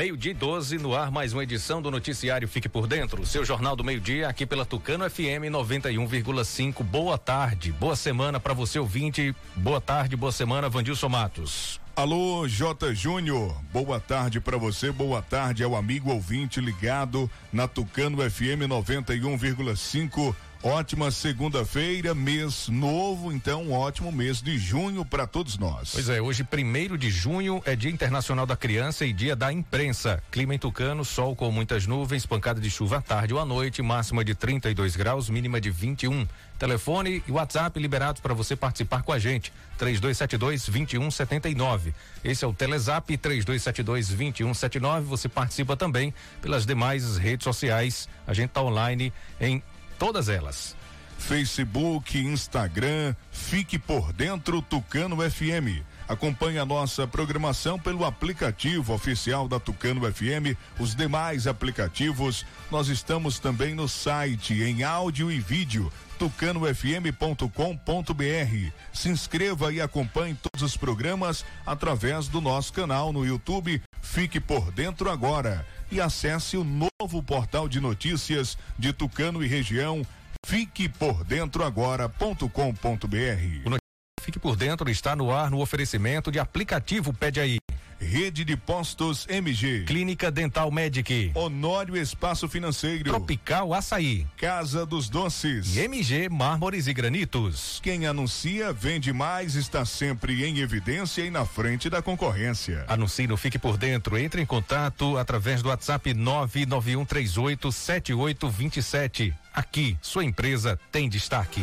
Meio-dia 12, no ar mais uma edição do Noticiário Fique por Dentro, seu jornal do meio-dia, aqui pela Tucano FM 91,5. Boa tarde, boa semana para você ouvinte. Boa tarde, boa semana, Vandilson Matos. Alô, J. Júnior, boa tarde para você, boa tarde ao amigo ouvinte ligado na Tucano FM 91,5 Ótima segunda-feira, mês novo, então um ótimo mês de junho para todos nós. Pois é, hoje, primeiro de junho, é Dia Internacional da Criança e Dia da Imprensa. Clima em Tucano, sol com muitas nuvens, pancada de chuva à tarde ou à noite, máxima de 32 graus, mínima de 21. Telefone e WhatsApp liberados para você participar com a gente. 3272 2179. Esse é o Telezap 3272 2179. Você participa também pelas demais redes sociais. A gente está online em todas elas. Facebook, Instagram, fique por dentro Tucano FM. Acompanhe a nossa programação pelo aplicativo oficial da Tucano FM, os demais aplicativos. Nós estamos também no site em áudio e vídeo tucanofm.com.br. Se inscreva e acompanhe todos os programas através do nosso canal no YouTube. Fique por dentro agora e acesse o novo portal de notícias de Tucano e região. Fique por dentro agora.com.br. Fique por dentro está no ar no oferecimento de aplicativo Pede aí. Rede de Postos MG. Clínica Dental Medic. Honório Espaço Financeiro. Tropical Açaí. Casa dos Doces. E MG Mármores e Granitos. Quem anuncia, vende mais, está sempre em evidência e na frente da concorrência. Anuncie no Fique por Dentro. Entre em contato através do WhatsApp 991387827. Aqui, sua empresa tem destaque.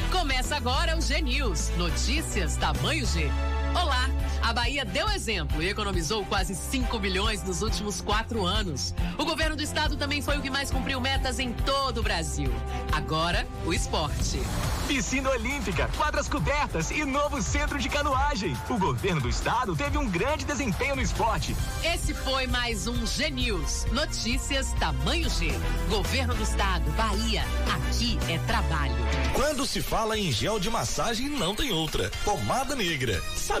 Começa agora o G News. Notícias tamanho G. Olá! A Bahia deu exemplo e economizou quase 5 bilhões nos últimos quatro anos. O governo do estado também foi o que mais cumpriu metas em todo o Brasil. Agora, o esporte. Piscina Olímpica, quadras cobertas e novo centro de canoagem. O governo do estado teve um grande desempenho no esporte. Esse foi mais um G News. Notícias tamanho G. Governo do estado, Bahia. Aqui é trabalho. Quando se fala em gel de massagem, não tem outra. Pomada negra. Sabe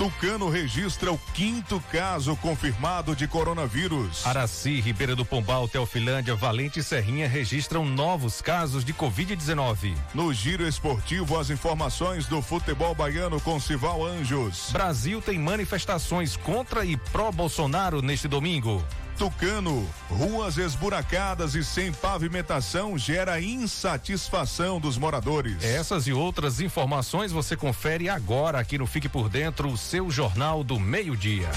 Tucano registra o quinto caso confirmado de coronavírus. Araci, Ribeira do Pombal, Teofilândia, Valente e Serrinha registram novos casos de Covid-19. No giro esportivo, as informações do futebol baiano com Sival Anjos. Brasil tem manifestações contra e pró-Bolsonaro neste domingo. Tucano, ruas esburacadas e sem pavimentação gera insatisfação dos moradores. Essas e outras informações você confere agora aqui no Fique por Dentro, o seu jornal do meio-dia.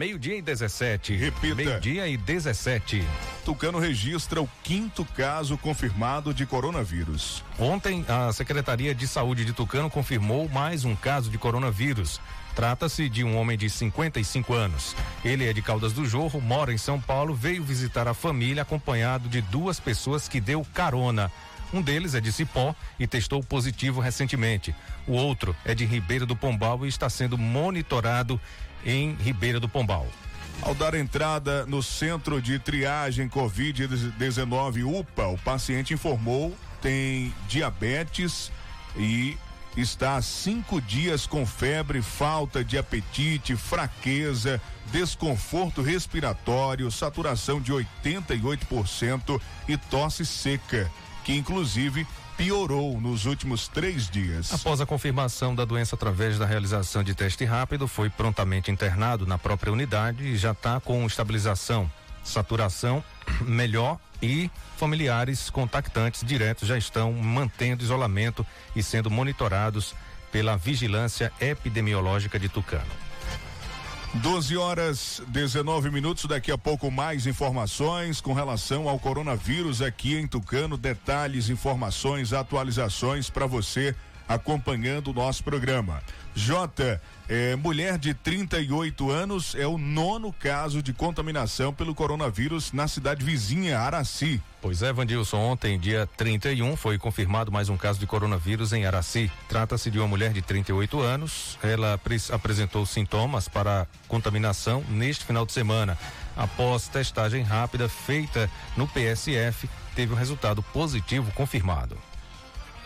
Meio-dia e 17. Repita. Meio-dia e 17. Tucano registra o quinto caso confirmado de coronavírus. Ontem, a Secretaria de Saúde de Tucano confirmou mais um caso de coronavírus. Trata-se de um homem de 55 anos. Ele é de Caldas do Jorro, mora em São Paulo, veio visitar a família acompanhado de duas pessoas que deu carona. Um deles é de Cipó e testou positivo recentemente. O outro é de Ribeira do Pombal e está sendo monitorado em Ribeira do Pombal. Ao dar entrada no centro de triagem Covid-19 UPA, o paciente informou tem diabetes e está há cinco dias com febre, falta de apetite, fraqueza, desconforto respiratório, saturação de 88% e tosse seca, que inclusive piorou nos últimos três dias. Após a confirmação da doença através da realização de teste rápido, foi prontamente internado na própria unidade e já está com estabilização, saturação melhor e familiares contactantes diretos já estão mantendo isolamento e sendo monitorados pela vigilância epidemiológica de Tucano. 12 horas 19 minutos. Daqui a pouco mais informações com relação ao coronavírus aqui em Tucano. Detalhes, informações, atualizações para você acompanhando o nosso programa. Jota, é, mulher de 38 anos, é o nono caso de contaminação pelo coronavírus na cidade vizinha, Araci. Pois é, Vandilson, ontem, dia 31, foi confirmado mais um caso de coronavírus em Araci. Trata-se de uma mulher de 38 anos. Ela apresentou sintomas para contaminação neste final de semana. Após testagem rápida feita no PSF, teve um resultado positivo confirmado.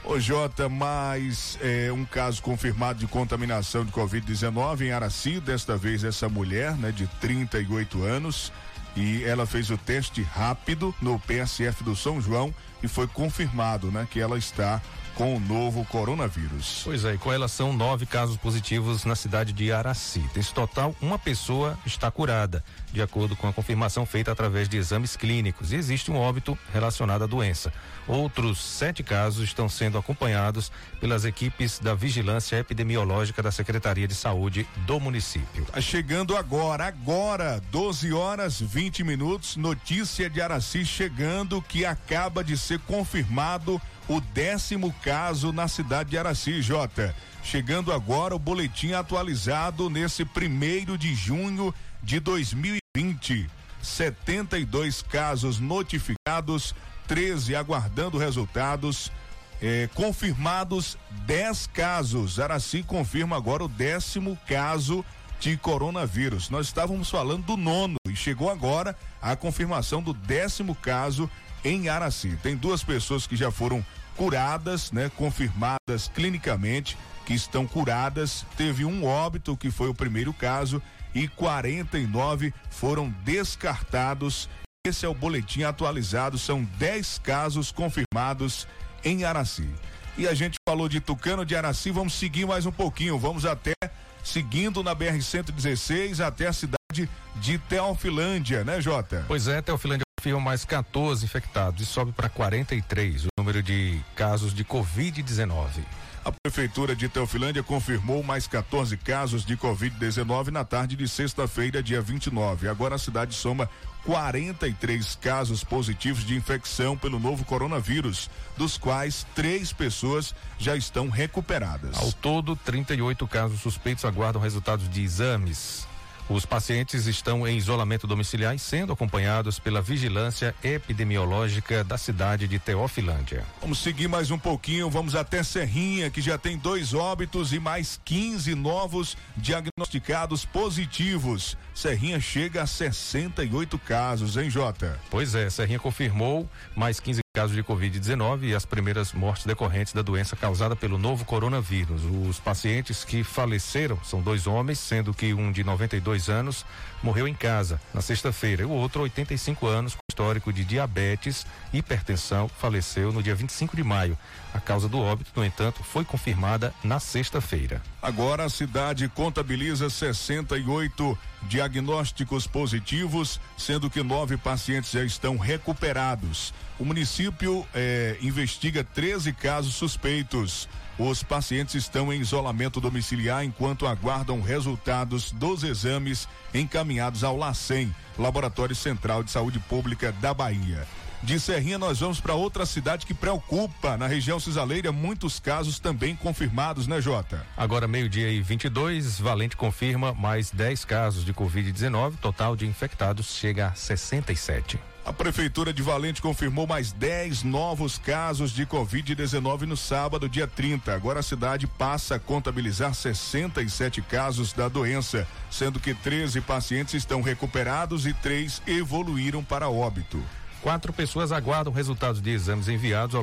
Ô Jota, mais é, um caso confirmado de contaminação de Covid-19 em Araci, desta vez essa mulher, né, de 38 anos, e ela fez o teste rápido no PSF do São João e foi confirmado, né, que ela está com o novo coronavírus. Pois é, e com ela são nove casos positivos na cidade de Araci. Desse total, uma pessoa está curada, de acordo com a confirmação feita através de exames clínicos, e existe um óbito relacionado à doença. Outros sete casos estão sendo acompanhados pelas equipes da Vigilância Epidemiológica da Secretaria de Saúde do município. Tá chegando agora, agora, 12 horas 20 minutos, notícia de Araci chegando que acaba de ser confirmado o décimo caso na cidade de Araci, Jota. Chegando agora o boletim atualizado nesse primeiro de junho de 2020. 72 casos notificados, 13 aguardando resultados. Eh, confirmados 10 casos. Araci confirma agora o décimo caso de coronavírus. Nós estávamos falando do nono e chegou agora a confirmação do décimo caso em Araci. Tem duas pessoas que já foram curadas, né, confirmadas clinicamente que estão curadas. Teve um óbito que foi o primeiro caso e 49 foram descartados. Esse é o boletim atualizado, são 10 casos confirmados em Araci. E a gente falou de Tucano de Araci, vamos seguir mais um pouquinho, vamos até seguindo na BR 116 até a cidade de Teofilândia, né, Jota? Pois é, Teofilândia confirma mais 14 infectados e sobe para 43 o número de casos de Covid-19. A Prefeitura de Teofilândia confirmou mais 14 casos de Covid-19 na tarde de sexta-feira, dia 29. Agora a cidade soma 43 casos positivos de infecção pelo novo coronavírus, dos quais três pessoas já estão recuperadas. Ao todo, 38 casos suspeitos aguardam resultados de exames. Os pacientes estão em isolamento domiciliar e sendo acompanhados pela vigilância epidemiológica da cidade de Teofilândia. Vamos seguir mais um pouquinho, vamos até Serrinha, que já tem dois óbitos e mais 15 novos diagnosticados positivos. Serrinha chega a 68 casos, hein, Jota? Pois é, Serrinha confirmou mais 15 casos de Covid-19 e as primeiras mortes decorrentes da doença causada pelo novo coronavírus. Os pacientes que faleceram são dois homens, sendo que um de 92 anos morreu em casa na sexta-feira e o outro, 85 anos, histórico de diabetes, hipertensão, faleceu no dia 25 de maio. A causa do óbito, no entanto, foi confirmada na sexta-feira. Agora a cidade contabiliza 68 diagnósticos positivos, sendo que nove pacientes já estão recuperados. O município eh, investiga 13 casos suspeitos. Os pacientes estão em isolamento domiciliar enquanto aguardam resultados dos exames encaminhados ao LACEN, Laboratório Central de Saúde Pública da Bahia. De Serrinha, nós vamos para outra cidade que preocupa. Na região cisaleira, muitos casos também confirmados, né, Jota? Agora, meio-dia e 22, Valente confirma mais 10 casos de Covid-19. Total de infectados chega a 67. A Prefeitura de Valente confirmou mais 10 novos casos de Covid-19 no sábado, dia 30. Agora a cidade passa a contabilizar 67 casos da doença, sendo que 13 pacientes estão recuperados e três evoluíram para óbito. Quatro pessoas aguardam resultados de exames enviados ao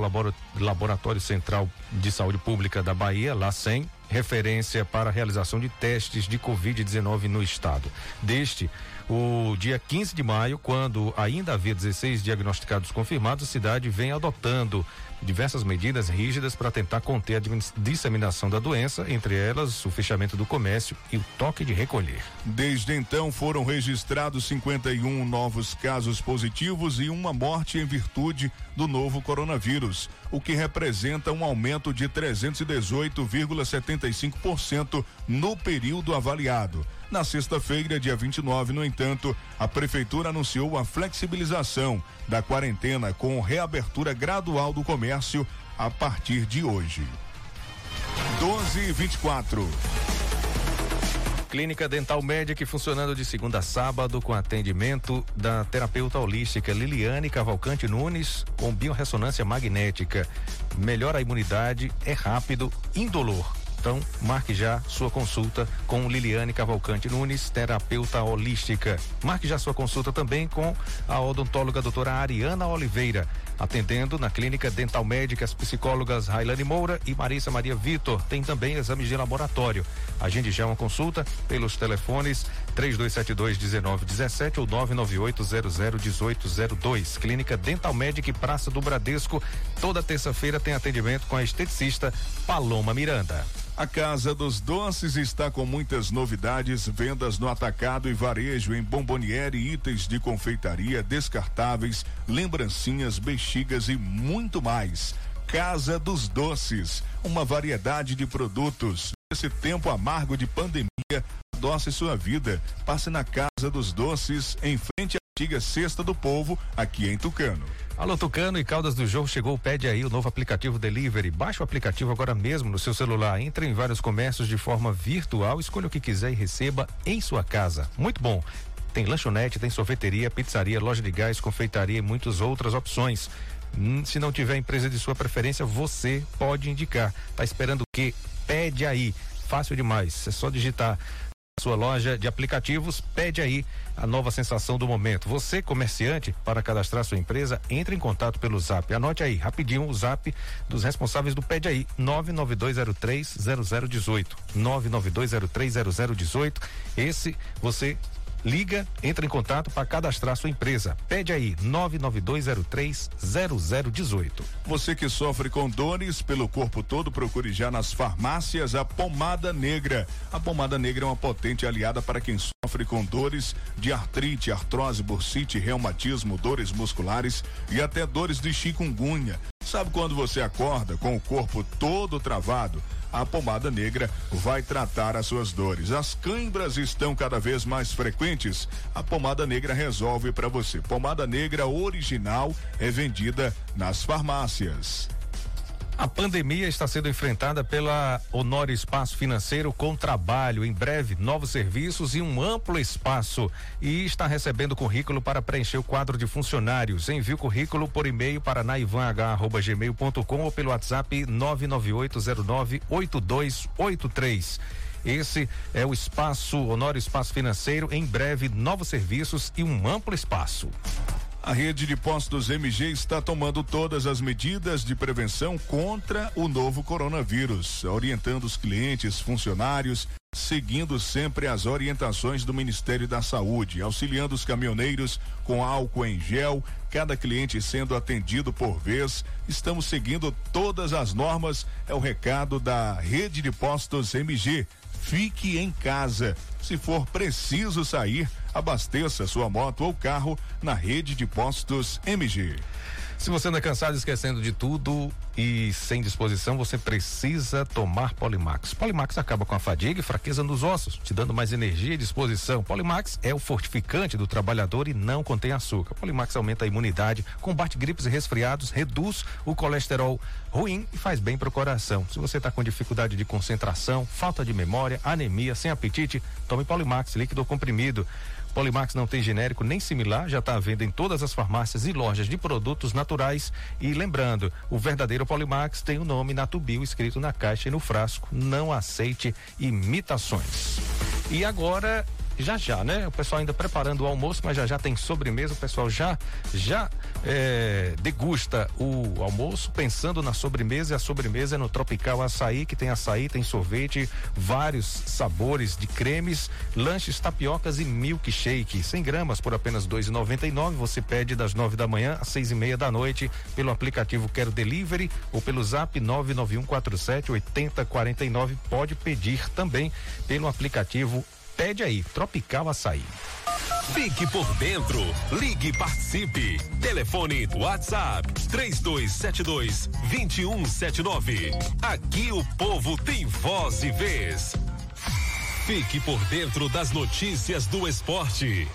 Laboratório Central de Saúde Pública da Bahia, LACEN, referência para a realização de testes de Covid-19 no estado. Deste, o dia 15 de maio, quando ainda havia 16 diagnosticados confirmados, a cidade vem adotando diversas medidas rígidas para tentar conter a disseminação da doença, entre elas o fechamento do comércio e o toque de recolher. Desde então foram registrados 51 novos casos positivos e uma morte em virtude do novo coronavírus, o que representa um aumento de 318,75% no período avaliado. Na sexta-feira, dia 29, no entanto, a prefeitura anunciou a flexibilização da quarentena com reabertura gradual do comércio a partir de hoje. 12 e 24. Clínica Dental Médica funcionando de segunda a sábado com atendimento da terapeuta holística Liliane Cavalcante Nunes com biorressonância magnética. Melhora a imunidade, é rápido, indolor. Então, marque já sua consulta com Liliane Cavalcante Nunes, terapeuta holística. Marque já sua consulta também com a odontóloga doutora Ariana Oliveira, atendendo na clínica dental médica as psicólogas Railane Moura e Marissa Maria Vitor. Tem também exames de laboratório. Agende já uma consulta pelos telefones 3272 1917 ou 998 001802. Clínica Dental Médica e Praça do Bradesco. Toda terça-feira tem atendimento com a esteticista Paloma Miranda. A Casa dos Doces está com muitas novidades, vendas no atacado e varejo em bomboniere, itens de confeitaria, descartáveis, lembrancinhas, bexigas e muito mais. Casa dos Doces, uma variedade de produtos. Nesse tempo amargo de pandemia, adoce sua vida. Passe na Casa dos Doces, em frente à antiga Cesta do Povo, aqui em Tucano. Alô Tucano e Caldas do Jogo chegou, pede aí o novo aplicativo Delivery. Baixe o aplicativo agora mesmo no seu celular. Entre em vários comércios de forma virtual, escolha o que quiser e receba em sua casa. Muito bom. Tem lanchonete, tem sorveteria, pizzaria, loja de gás, confeitaria e muitas outras opções. Hum, se não tiver empresa de sua preferência, você pode indicar. Tá esperando o quê? Pede aí. Fácil demais. É só digitar sua loja de aplicativos, pede aí a nova sensação do momento. Você, comerciante, para cadastrar sua empresa, entre em contato pelo Zap. Anote aí, rapidinho, o Zap dos responsáveis do Pede aí, 992030018. 992030018. Esse você Liga, entra em contato para cadastrar sua empresa. Pede aí 992030018. Você que sofre com dores pelo corpo todo, procure já nas farmácias a pomada negra. A pomada negra é uma potente aliada para quem sofre com dores de artrite, artrose, bursite, reumatismo, dores musculares e até dores de chikungunya. Sabe quando você acorda com o corpo todo travado? A pomada negra vai tratar as suas dores. As câimbras estão cada vez mais frequentes. A pomada negra resolve para você. Pomada negra original é vendida nas farmácias. A pandemia está sendo enfrentada pela Honor Espaço Financeiro com trabalho, em breve novos serviços e um amplo espaço. E está recebendo currículo para preencher o quadro de funcionários. Envie o currículo por e-mail para naivanh@gmail.com ou pelo WhatsApp 998098283. Esse é o espaço Honor Espaço Financeiro. Em breve, novos serviços e um amplo espaço. A rede de postos MG está tomando todas as medidas de prevenção contra o novo coronavírus, orientando os clientes, funcionários, seguindo sempre as orientações do Ministério da Saúde, auxiliando os caminhoneiros com álcool em gel, cada cliente sendo atendido por vez. Estamos seguindo todas as normas, é o recado da rede de postos MG. Fique em casa. Se for preciso sair, abasteça sua moto ou carro na rede de postos MG. Se você anda cansado esquecendo de tudo e sem disposição, você precisa tomar Polimax. Polimax acaba com a fadiga e fraqueza nos ossos, te dando mais energia e disposição. Polimax é o fortificante do trabalhador e não contém açúcar. Polimax aumenta a imunidade, combate gripes e resfriados, reduz o colesterol ruim e faz bem para o coração. Se você está com dificuldade de concentração, falta de memória, anemia, sem apetite, tome Polimax, líquido comprimido. Polimax não tem genérico nem similar, já está à venda em todas as farmácias e lojas de produtos naturais. E lembrando, o verdadeiro Polimax tem o nome Natubio escrito na caixa e no frasco. Não aceite imitações. E agora já já, né? O pessoal ainda preparando o almoço, mas já já tem sobremesa, o pessoal já já é, degusta o almoço pensando na sobremesa e a sobremesa é no Tropical Açaí, que tem açaí, tem sorvete, vários sabores de cremes, lanches, tapiocas e milkshake, 100 gramas por apenas dois e noventa e nove, você pede das nove da manhã às seis e meia da noite pelo aplicativo Quero Delivery ou pelo zap nove nove um quatro sete oitenta quarenta e nove, pode pedir também pelo aplicativo Pede aí, Tropical Açaí. Fique por dentro. Ligue e participe. Telefone WhatsApp 3272 2179. Aqui o povo tem voz e vez. Fique por dentro das notícias do esporte.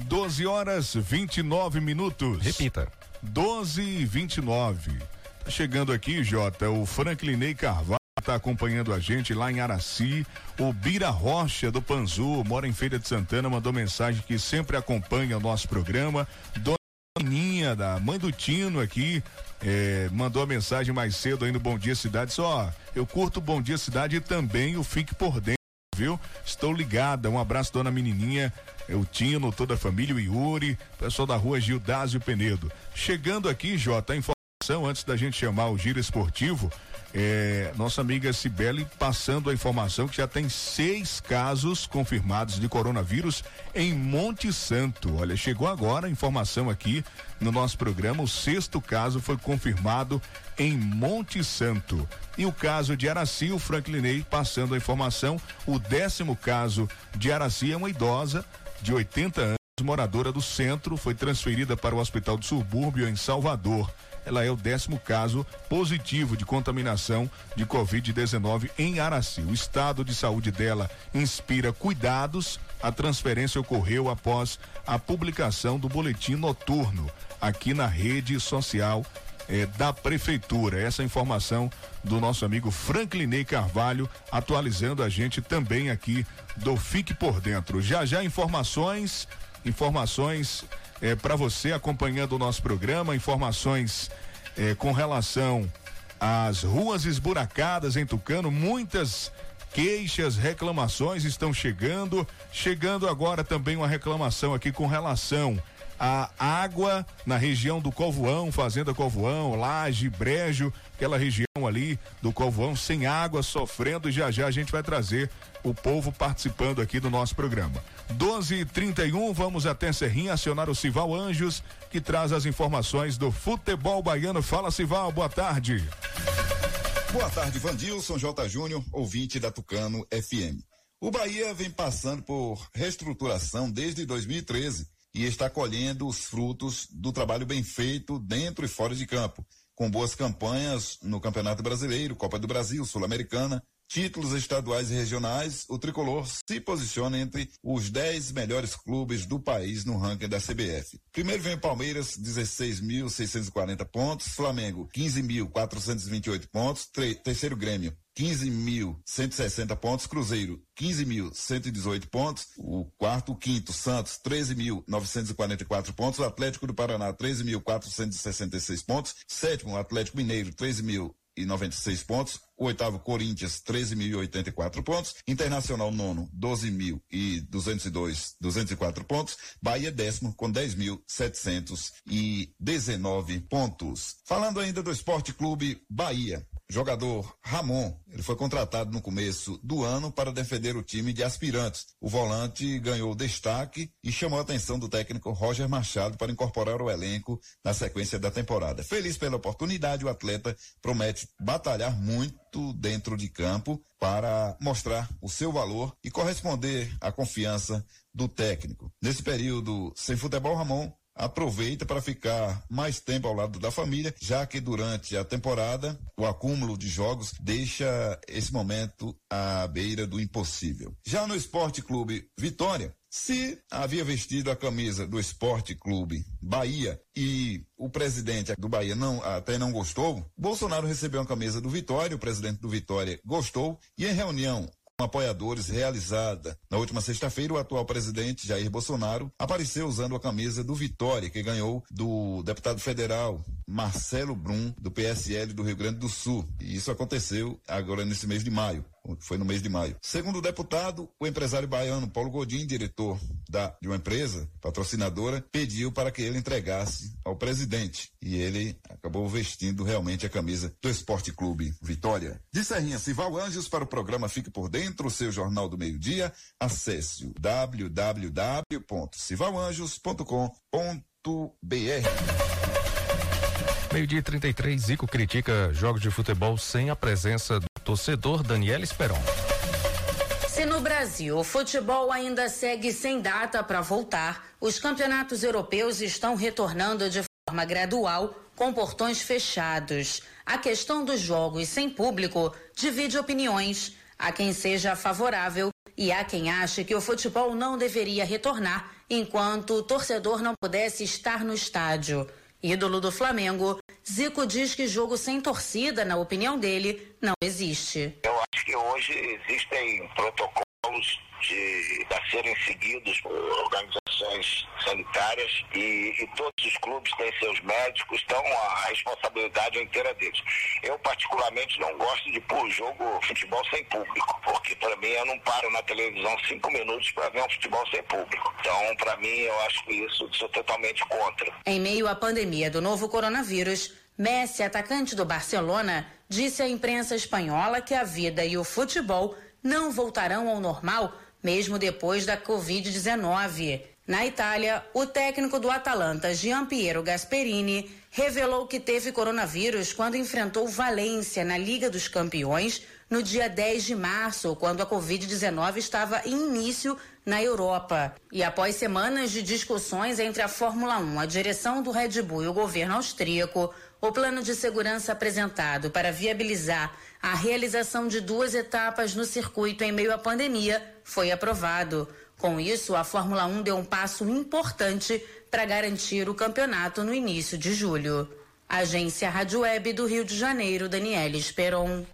Doze horas 29 minutos. Repita. Doze e vinte e nove. Chegando aqui, Jota, o Franklinei Carvalho está acompanhando a gente lá em Araci. O Bira Rocha do Panzu, mora em Feira de Santana, mandou mensagem que sempre acompanha o nosso programa. Dona Ninha, da mãe do Tino aqui, é, mandou a mensagem mais cedo aí no Bom Dia Cidade. Só, eu curto o Bom Dia Cidade e também o Fique por Dentro, viu? Estou ligada. Um abraço, dona menininha. É o Tino, toda a família, o Yuri, pessoal da rua Gildásio Penedo. Chegando aqui, Jota, a informação antes da gente chamar o giro esportivo, é, nossa amiga Cibele passando a informação que já tem seis casos confirmados de coronavírus em Monte Santo. Olha, chegou agora a informação aqui no nosso programa. O sexto caso foi confirmado em Monte Santo. E o caso de Araci, o Franklinei passando a informação. O décimo caso de Araci é uma idosa de 80 anos, moradora do centro, foi transferida para o Hospital do Subúrbio em Salvador ela é o décimo caso positivo de contaminação de Covid-19 em Araci. O estado de saúde dela inspira cuidados. A transferência ocorreu após a publicação do boletim noturno aqui na rede social eh, da prefeitura. Essa informação do nosso amigo Franklinei Carvalho, atualizando a gente também aqui do Fique por Dentro. Já já informações, informações é, para você acompanhando o nosso programa, informações é, com relação às ruas esburacadas em Tucano, muitas queixas, reclamações estão chegando. Chegando agora também uma reclamação aqui com relação à água na região do Covoão, Fazenda Covoão, Laje, Brejo, aquela região ali do Covoão sem água, sofrendo. Já já a gente vai trazer o povo participando aqui do nosso programa. 12 e 31 vamos até Serrinha acionar o Sival Anjos, que traz as informações do futebol baiano. Fala, Sival, boa tarde. Boa tarde, Vandilson J. Júnior, ouvinte da Tucano FM. O Bahia vem passando por reestruturação desde 2013 e está colhendo os frutos do trabalho bem feito dentro e fora de campo, com boas campanhas no Campeonato Brasileiro, Copa do Brasil, Sul-Americana, títulos estaduais e regionais, o tricolor se posiciona entre os 10 melhores clubes do país no ranking da CBF. Primeiro vem Palmeiras, 16.640 pontos, Flamengo, 15.428 pontos, terceiro Grêmio, 15.160 pontos, Cruzeiro 15.118 pontos, o quarto, o quinto, Santos 13.944 pontos, Atlético do Paraná 13.466 pontos, sétimo, Atlético Mineiro 13.000 e 96 pontos. O oitavo, Corinthians, 13.084 pontos. Internacional, nono, 12.202, 204 pontos. Bahia, décimo, com 10.719 pontos. Falando ainda do Esporte Clube Bahia jogador Ramon. Ele foi contratado no começo do ano para defender o time de aspirantes. O volante ganhou destaque e chamou a atenção do técnico Roger Machado para incorporar o elenco na sequência da temporada. Feliz pela oportunidade, o atleta promete batalhar muito dentro de campo para mostrar o seu valor e corresponder à confiança do técnico. Nesse período sem futebol, Ramon aproveita para ficar mais tempo ao lado da família, já que durante a temporada o acúmulo de jogos deixa esse momento à beira do impossível. Já no Esporte Clube Vitória, se havia vestido a camisa do Esporte Clube Bahia e o presidente do Bahia não até não gostou, Bolsonaro recebeu a camisa do Vitória, o presidente do Vitória gostou e em reunião apoiadores realizada na última sexta-feira, o atual presidente Jair Bolsonaro apareceu usando a camisa do Vitória, que ganhou do deputado federal Marcelo Brum, do PSL do Rio Grande do Sul. E isso aconteceu agora nesse mês de maio foi no mês de maio. Segundo o deputado, o empresário baiano Paulo Godin, diretor da, de uma empresa patrocinadora, pediu para que ele entregasse ao presidente. E ele acabou vestindo realmente a camisa do Esporte Clube Vitória. De Serrinha Cival Anjos para o programa Fique por Dentro, seu Jornal do Meio-Dia, acesse o www.civalanjos.com.br. Meio-dia 33, Zico critica jogos de futebol sem a presença do torcedor Daniel Esperon. Se no Brasil o futebol ainda segue sem data para voltar, os campeonatos europeus estão retornando de forma gradual, com portões fechados. A questão dos jogos sem público divide opiniões. Há quem seja favorável e há quem ache que o futebol não deveria retornar enquanto o torcedor não pudesse estar no estádio. Ídolo do Flamengo, Zico diz que jogo sem torcida, na opinião dele, não existe. Eu acho que hoje existem protocolos de, a serem seguidos por organizações sanitárias e, e, todos os clubes têm seus médicos, então a responsabilidade é inteira deles. Eu particularmente não gosto de pôr jogo futebol sem público, porque para mim eu não paro na televisão cinco minutos para ver um futebol sem público. Então para mim eu acho isso sou totalmente contra. Em meio à pandemia do novo coronavírus, Messi, atacante do Barcelona, disse à imprensa espanhola que a vida e o futebol não voltarão ao normal mesmo depois da Covid-19. Na Itália, o técnico do Atalanta, Gian Piero Gasperini, revelou que teve coronavírus quando enfrentou Valência na Liga dos Campeões no dia 10 de março, quando a Covid-19 estava em início na Europa. E após semanas de discussões entre a Fórmula 1, a direção do Red Bull e o governo austríaco, o plano de segurança apresentado para viabilizar a realização de duas etapas no circuito em meio à pandemia foi aprovado. Com isso, a Fórmula 1 deu um passo importante para garantir o campeonato no início de julho. Agência Rádio Web do Rio de Janeiro, Daniela Esperon.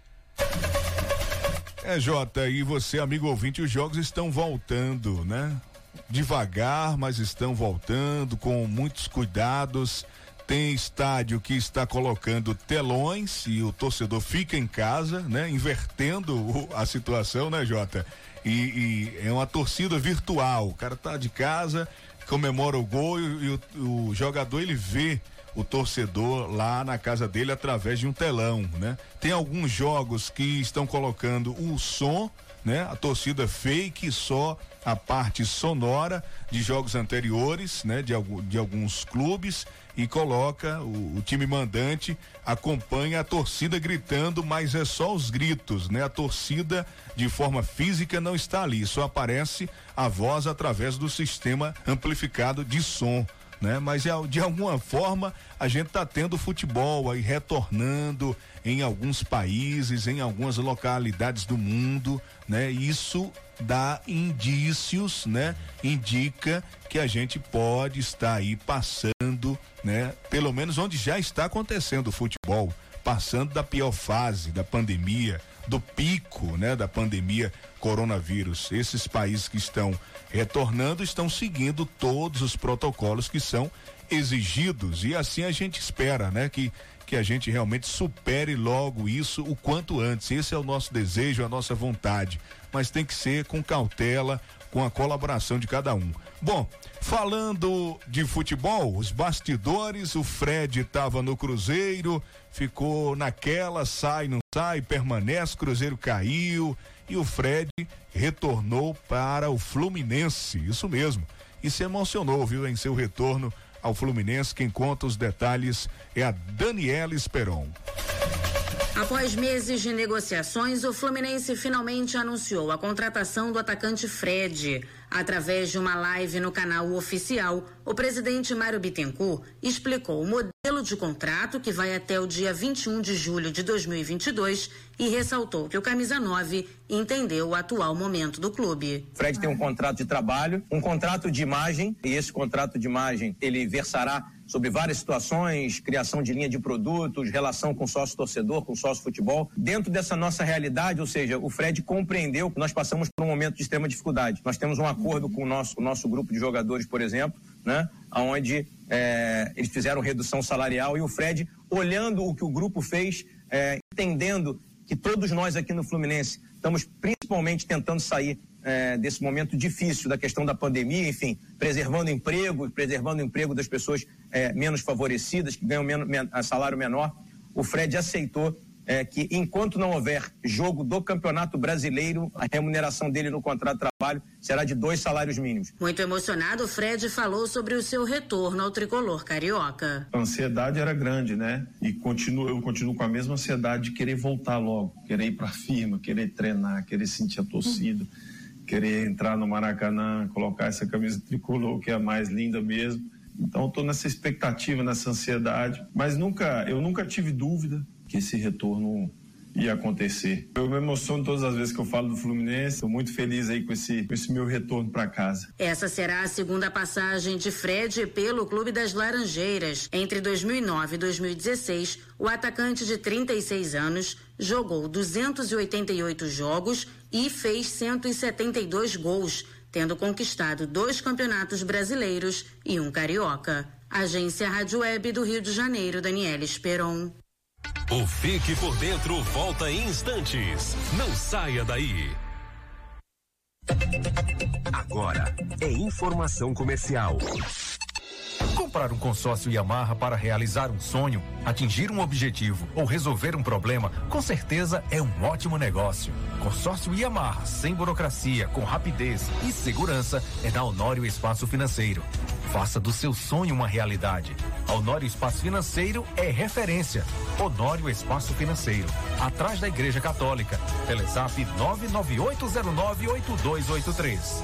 É, Jota, e você, amigo ouvinte, os jogos estão voltando, né? Devagar, mas estão voltando com muitos cuidados. Tem estádio que está colocando telões e o torcedor fica em casa, né? Invertendo a situação, né, Jota? E, e, é uma torcida virtual. O cara tá de casa, comemora o gol e, e o, o jogador ele vê o torcedor lá na casa dele através de um telão, né? Tem alguns jogos que estão colocando o som né? A torcida fake só a parte sonora de jogos anteriores, né? De, de alguns clubes e coloca o, o, time mandante acompanha a torcida gritando, mas é só os gritos, né? A torcida de forma física não está ali, só aparece a voz através do sistema amplificado de som né? Mas de alguma forma a gente está tendo futebol aí retornando em alguns países, em algumas localidades do mundo, né? Isso dá indícios, né? Indica que a gente pode estar aí passando, né? Pelo menos onde já está acontecendo o futebol, passando da pior fase da pandemia, do pico, né, da pandemia coronavírus. Esses países que estão retornando estão seguindo todos os protocolos que são exigidos e assim a gente espera, né, que que a gente realmente supere logo isso o quanto antes. Esse é o nosso desejo, a nossa vontade, mas tem que ser com cautela, com a colaboração de cada um. Bom, falando de futebol, os bastidores, o Fred estava no Cruzeiro, ficou naquela, sai, não sai, permanece, Cruzeiro caiu e o Fred retornou para o Fluminense, isso mesmo. E se emocionou, viu, em seu retorno ao Fluminense. Quem conta os detalhes é a Daniela Esperon. Após meses de negociações, o Fluminense finalmente anunciou a contratação do atacante Fred. Através de uma live no canal oficial, o presidente Mário Bittencourt explicou o modelo de contrato que vai até o dia 21 de julho de 2022 e ressaltou que o Camisa 9 entendeu o atual momento do clube. Fred tem um contrato de trabalho, um contrato de imagem, e esse contrato de imagem ele versará sobre várias situações, criação de linha de produtos, relação com sócio torcedor, com sócio futebol. Dentro dessa nossa realidade, ou seja, o Fred compreendeu que nós passamos por um momento de extrema dificuldade. Nós temos um acordo com o nosso, o nosso grupo de jogadores, por exemplo, né, onde é, eles fizeram redução salarial e o Fred, olhando o que o grupo fez, é, entendendo que todos nós aqui no Fluminense estamos principalmente tentando sair é, desse momento difícil da questão da pandemia, enfim, preservando emprego, preservando o emprego das pessoas é, menos favorecidas, que ganham menos, men salário menor. O Fred aceitou é, que enquanto não houver jogo do Campeonato Brasileiro, a remuneração dele no contrato de trabalho será de dois salários mínimos. Muito emocionado, Fred falou sobre o seu retorno ao tricolor carioca. A ansiedade era grande, né? E continuo, eu continuo com a mesma ansiedade de querer voltar logo, querer ir para a firma, querer treinar, querer sentir a torcida. Uhum querer entrar no Maracanã, colocar essa camisa tricolor, que é a mais linda mesmo. Então, estou nessa expectativa, nessa ansiedade, mas nunca, eu nunca tive dúvida que esse retorno ia acontecer. Eu me emociono todas as vezes que eu falo do Fluminense. Estou muito feliz aí com esse, com esse meu retorno para casa. Essa será a segunda passagem de Fred pelo Clube das Laranjeiras. Entre 2009 e 2016, o atacante de 36 anos jogou 288 jogos e fez 172 gols, tendo conquistado dois campeonatos brasileiros e um carioca. Agência Rádio Web do Rio de Janeiro, Daniela Esperon. O Fique por Dentro volta em instantes. Não saia daí. Agora é informação comercial. Comprar um consórcio Yamaha para realizar um sonho, atingir um objetivo ou resolver um problema, com certeza é um ótimo negócio. Consórcio Yamaha, sem burocracia, com rapidez e segurança, é da Honório Espaço Financeiro. Faça do seu sonho uma realidade. Honório Espaço Financeiro é referência. Honório Espaço Financeiro, atrás da Igreja Católica. Telezap 998098283.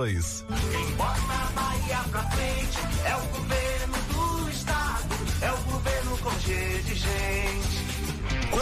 Quem bota a Bahia pra frente é o governo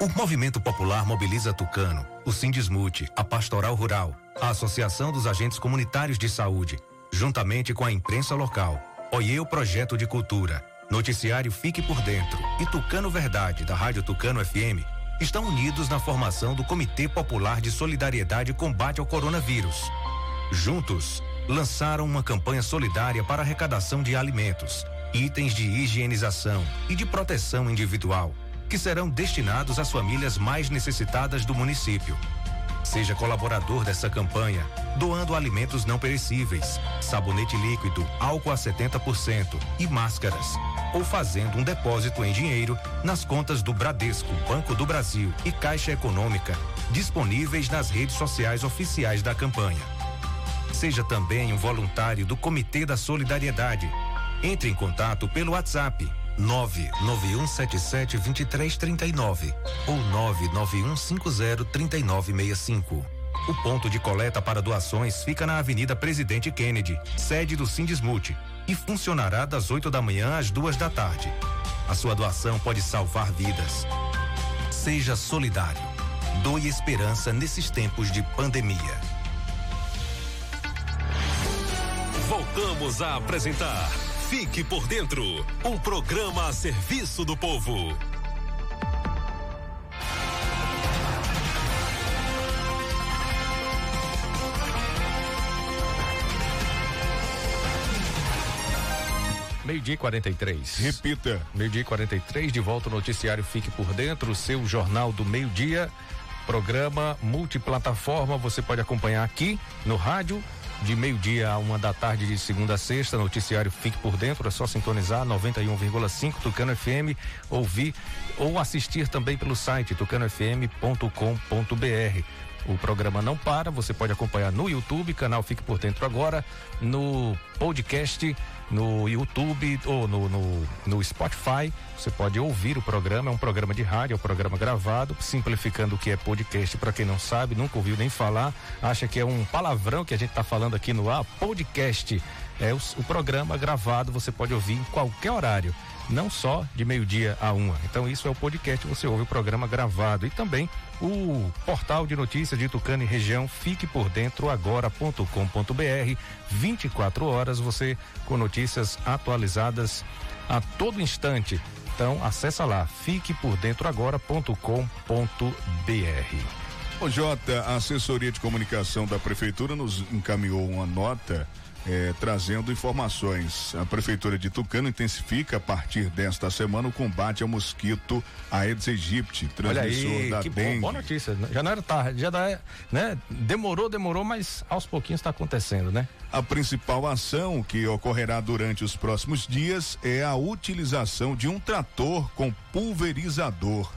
O movimento popular mobiliza Tucano, o Sindismute, a Pastoral Rural, a Associação dos Agentes Comunitários de Saúde, juntamente com a imprensa local, Oiê o Projeto de Cultura, Noticiário Fique por Dentro e Tucano Verdade, da Rádio Tucano FM, estão unidos na formação do Comitê Popular de Solidariedade e Combate ao Coronavírus. Juntos, lançaram uma campanha solidária para arrecadação de alimentos, itens de higienização e de proteção individual que serão destinados às famílias mais necessitadas do município. Seja colaborador dessa campanha, doando alimentos não perecíveis, sabonete líquido, álcool a 70% e máscaras, ou fazendo um depósito em dinheiro nas contas do Bradesco, Banco do Brasil e Caixa Econômica, disponíveis nas redes sociais oficiais da campanha. Seja também um voluntário do Comitê da Solidariedade. Entre em contato pelo WhatsApp 991772339 ou 991503965. O ponto de coleta para doações fica na Avenida Presidente Kennedy, sede do Sindismute, e funcionará das 8 da manhã às duas da tarde. A sua doação pode salvar vidas. Seja solidário. Doe esperança nesses tempos de pandemia. Voltamos a apresentar Fique por dentro, um programa a serviço do povo. Meio-dia e 43. Repita. Meio-dia e 43, de volta ao noticiário Fique por Dentro, seu jornal do meio-dia. Programa multiplataforma, você pode acompanhar aqui no rádio de meio-dia a uma da tarde de segunda a sexta. Noticiário Fique por Dentro, é só sintonizar 91,5 Tucano FM, ouvir ou assistir também pelo site tucanofm.com.br. O programa não para, você pode acompanhar no YouTube, canal Fique por Dentro agora, no podcast no YouTube ou no, no, no, Spotify. Você pode ouvir o programa, é um programa de rádio, é um programa gravado, simplificando o que é podcast para quem não sabe, nunca ouviu nem falar, acha que é um palavrão que a gente está falando aqui no ar. Podcast é o, o programa gravado, você pode ouvir em qualquer horário não só de meio-dia a uma. Então, isso é o podcast, você ouve o programa gravado e também o portal de notícias de Tucano e região, fique por dentro agora.com.br. 24 horas você com notícias atualizadas a todo instante. Então, acessa lá, fique por dentro agora.com.br. Ô Jota, a assessoria de comunicação da prefeitura nos encaminhou uma nota é, trazendo informações. A Prefeitura de Tucano intensifica a partir desta semana o combate ao mosquito Aedes aegypti, transmissor Olha aí, da que dengue. Boa, boa notícia. Já não era tarde, já dá, né? Demorou, demorou, mas aos pouquinhos está acontecendo, né? A principal ação que ocorrerá durante os próximos dias é a utilização de um trator com pulverizador.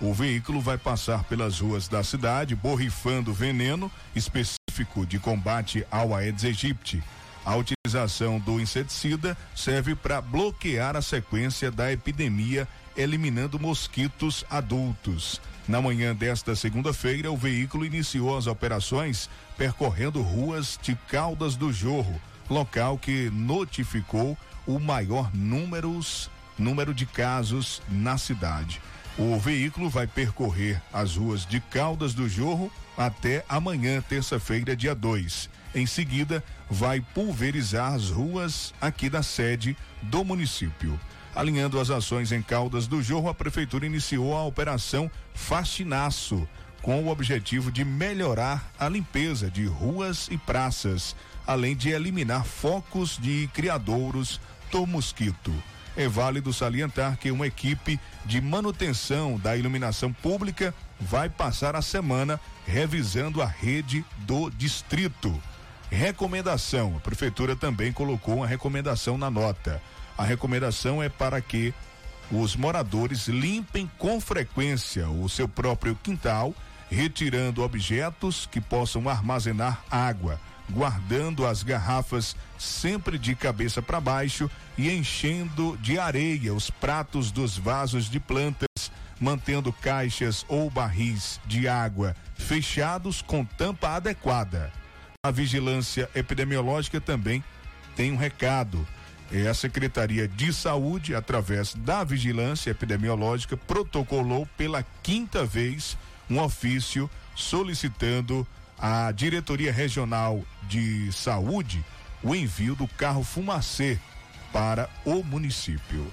O veículo vai passar pelas ruas da cidade borrifando veneno específico de combate ao Aedes aegypti. A utilização do inseticida serve para bloquear a sequência da epidemia, eliminando mosquitos adultos. Na manhã desta segunda-feira, o veículo iniciou as operações percorrendo ruas de Caldas do Jorro, local que notificou o maior números, número de casos na cidade. O veículo vai percorrer as ruas de Caldas do Jorro até amanhã, terça-feira, dia 2. Em seguida, vai pulverizar as ruas aqui da sede do município. Alinhando as ações em Caldas do Jorro, a prefeitura iniciou a operação Faxinaço, com o objetivo de melhorar a limpeza de ruas e praças, além de eliminar focos de criadouros do mosquito. É válido salientar que uma equipe de manutenção da iluminação pública vai passar a semana revisando a rede do distrito. Recomendação: a prefeitura também colocou uma recomendação na nota. A recomendação é para que os moradores limpem com frequência o seu próprio quintal, retirando objetos que possam armazenar água, guardando as garrafas sempre de cabeça para baixo e enchendo de areia os pratos dos vasos de plantas, mantendo caixas ou barris de água fechados com tampa adequada. A vigilância epidemiológica também tem um recado. É a Secretaria de Saúde, através da vigilância epidemiológica, protocolou pela quinta vez um ofício solicitando à Diretoria Regional de Saúde o envio do carro Fumacê para o município.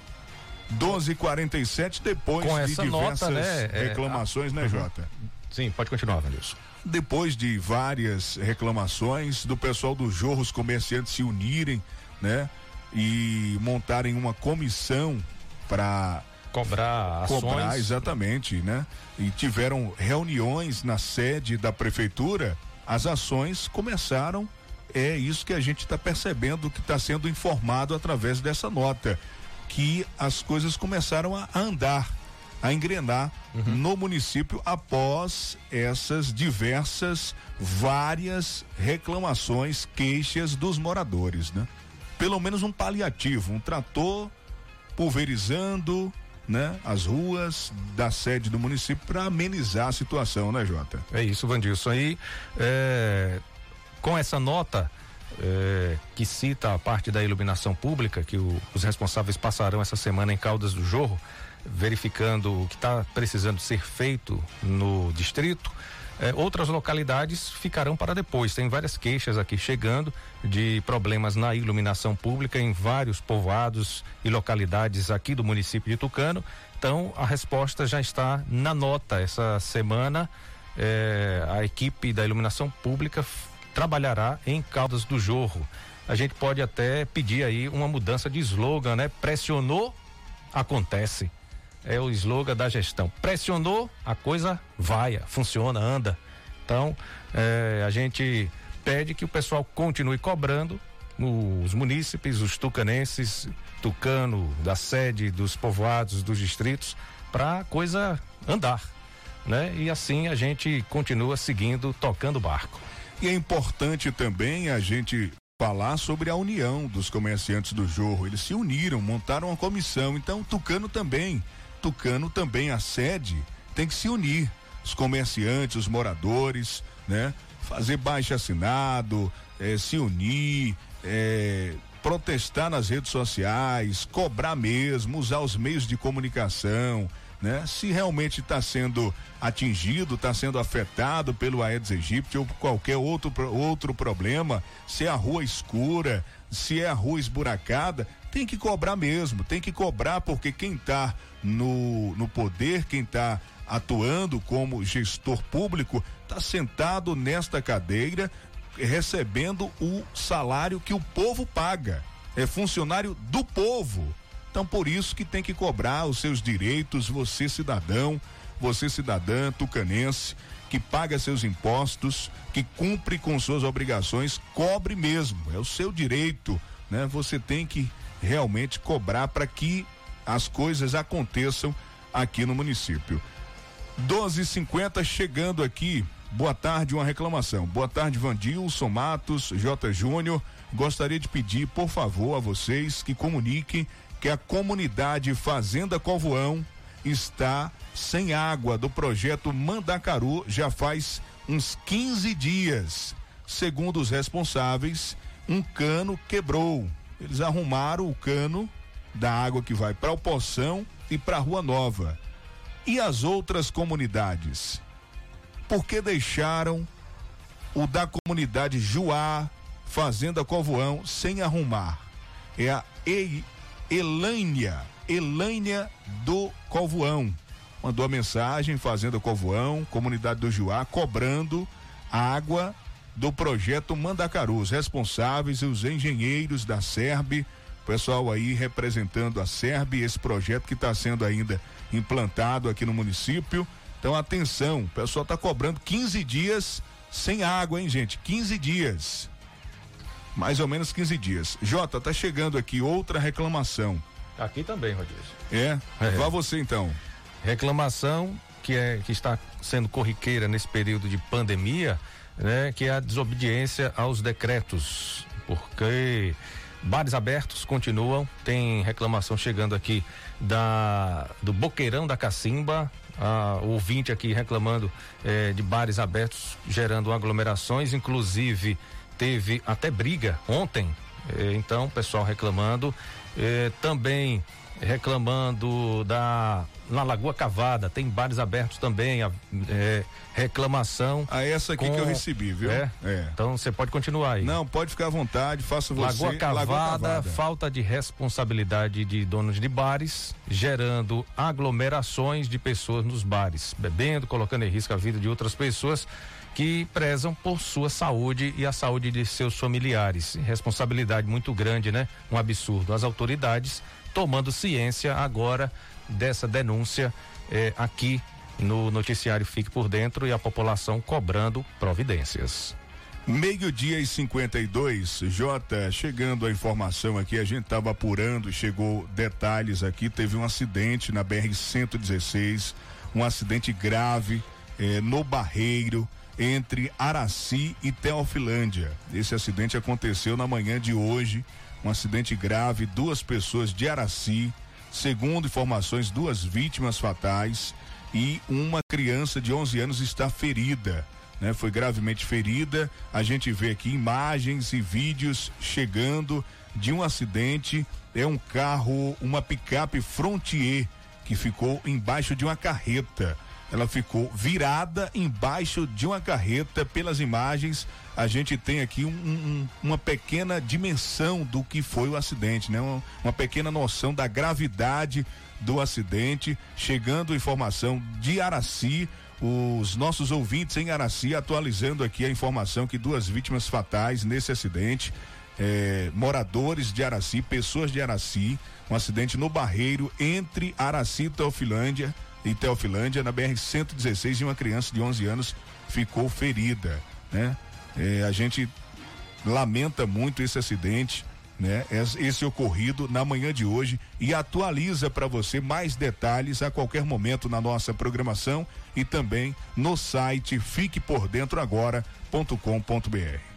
12:47 depois Com de essa diversas nota, né, é, reclamações, né, uhum. Jota? Sim, pode continuar, Vanilson. Depois de várias reclamações do pessoal dos jorros comerciantes se unirem, né, e montarem uma comissão para cobrar ações. cobrar exatamente, né? E tiveram reuniões na sede da prefeitura, as ações começaram. É isso que a gente está percebendo que está sendo informado através dessa nota, que as coisas começaram a andar, a engrenar no município após essas diversas, várias reclamações, queixas dos moradores, né? Pelo menos um paliativo, um trator pulverizando, né, as ruas da sede do município para amenizar a situação, né, Jota? É isso, Vandilson. Aí, é, com essa nota é, que cita a parte da iluminação pública, que o- os responsáveis passarão essa semana em Caldas do Jorro, verificando o que está precisando ser feito no distrito. É, outras localidades ficarão para depois. Tem várias queixas aqui chegando de problemas na iluminação pública em vários povoados e localidades aqui do município de Tucano. Então, a resposta já está na nota. Essa semana, é, a equipe da iluminação pública trabalhará em Caldas do Jorro. A gente pode até pedir aí uma mudança de slogan, né? Pressionou, acontece. É o slogan da gestão. Pressionou, a coisa vai, funciona, anda. Então, eh, a gente pede que o pessoal continue cobrando os munícipes, os tucanenses, tucano, da sede, dos povoados, dos distritos, para a coisa andar. Né? E assim a gente continua seguindo, tocando o barco. E é importante também a gente falar sobre a união dos comerciantes do Jorro. Eles se uniram, montaram uma comissão. Então, Tucano também, Tucano também, a sede tem que se unir. Os comerciantes, os moradores, né? Fazer baixo assinado, eh, se unir, eh, protestar nas redes sociais, cobrar mesmo, usar os meios de comunicação, né? Se realmente está sendo atingido, está sendo afetado pelo Aedes aegypti ou qualquer outro outro problema, se é a rua escura, se é a rua esburacada, tem que cobrar mesmo, tem que cobrar porque quem está no, no poder, quem está atuando como gestor público, está sentado nesta cadeira recebendo o salário que o povo paga. É funcionário do povo. Então, por isso que tem que cobrar os seus direitos, você cidadão, você cidadã tucanense, que paga seus impostos, que cumpre com suas obrigações, cobre mesmo, é o seu direito, né? Você tem que realmente cobrar para que as coisas aconteçam aqui no município. 12:50 chegando aqui. Boa tarde, uma reclamação. Boa tarde, Vandilson Matos, J. Júnior. Gostaria de pedir, por favor, a vocês que comuniquem que a comunidade Fazenda Covoão está sem água do projeto Mandacaru já faz uns 15 dias. Segundo os responsáveis, um cano quebrou. Eles arrumaram o cano da água que vai para o Poção e para a Rua Nova. E as outras comunidades? Por que deixaram o da comunidade Juá, Fazenda Covoão, sem arrumar? É a e Elânia Elânia do Covoão. Mandou a mensagem, Fazenda Covoão, comunidade do Juá, cobrando água do projeto Mandacaru. Os responsáveis e os engenheiros da SERB, pessoal aí representando a SERB, esse projeto que está sendo ainda implantado aqui no município. Então, atenção, o pessoal está cobrando 15 dias sem água, hein, gente? 15 dias. Mais ou menos 15 dias. Jota, tá chegando aqui outra reclamação. Aqui também, Rodízio. É? É. Vá você então. Reclamação que é que está sendo corriqueira nesse período de pandemia, né, que é a desobediência aos decretos, porque bares abertos continuam, tem reclamação chegando aqui da do Boqueirão da Cacimba, a, o ouvinte aqui reclamando eh, de bares abertos gerando aglomerações, inclusive teve até briga ontem, eh, então o pessoal reclamando, eh, também reclamando da na Lagoa Cavada, tem bares abertos também, a, é, reclamação. Ah, essa aqui que eu recebi, viu? É? É. Então você pode continuar aí. Não, pode ficar à vontade, faça você. Lagoa Cavada, Lagoa Cavada. falta de responsabilidade de donos de bares, gerando aglomerações de pessoas nos bares, bebendo, colocando em risco a vida de outras pessoas que prezam por sua saúde e a saúde de seus familiares. Responsabilidade muito grande, né? Um absurdo. As autoridades tomando ciência agora dessa denúncia eh, aqui no noticiário Fique por Dentro e a população cobrando providências. Meio-dia e 52, Jota, chegando a informação aqui, a gente estava apurando, chegou detalhes aqui, teve um acidente na BR-116, um acidente grave eh, no Barreiro, entre Araci e Teofilândia. Esse acidente aconteceu na manhã de hoje, um acidente grave, duas pessoas de Araci, segundo informações, duas vítimas fatais e uma criança de 11 anos está ferida né? Foi gravemente ferida. A gente vê aqui imagens e vídeos chegando de um acidente. É um carro, uma picape Frontier que ficou embaixo de uma carreta. Ela ficou virada embaixo de uma carreta. Pelas imagens, a gente tem aqui um, um, uma pequena dimensão do que foi o acidente, né? Uma, uma pequena noção da gravidade do acidente. Chegando informação de Araci, os nossos ouvintes em Araci atualizando aqui a informação que duas vítimas fatais nesse acidente, eh, moradores de Araci, pessoas de Araci, um acidente no Barreiro entre Araci e Teofilândia, e Teofilândia na BR 116 e uma criança de 11 anos ficou ferida, né? Eh, a gente lamenta muito esse acidente, né? Esse ocorrido na manhã de hoje e atualiza para você mais detalhes a qualquer momento na nossa programação e também no site fiquepordentroagora.com.br.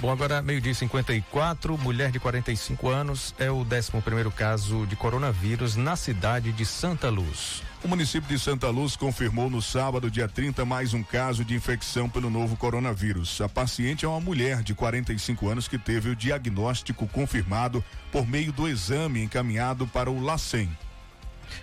Bom, agora meio-dia e 54, mulher de 45 anos é o 11 primeiro caso de coronavírus na cidade de Santa Luz. O município de Santa Luz confirmou no sábado, dia 30, mais um caso de infecção pelo novo coronavírus. A paciente é uma mulher de 45 anos que teve o diagnóstico confirmado por meio do exame encaminhado para o LACEN.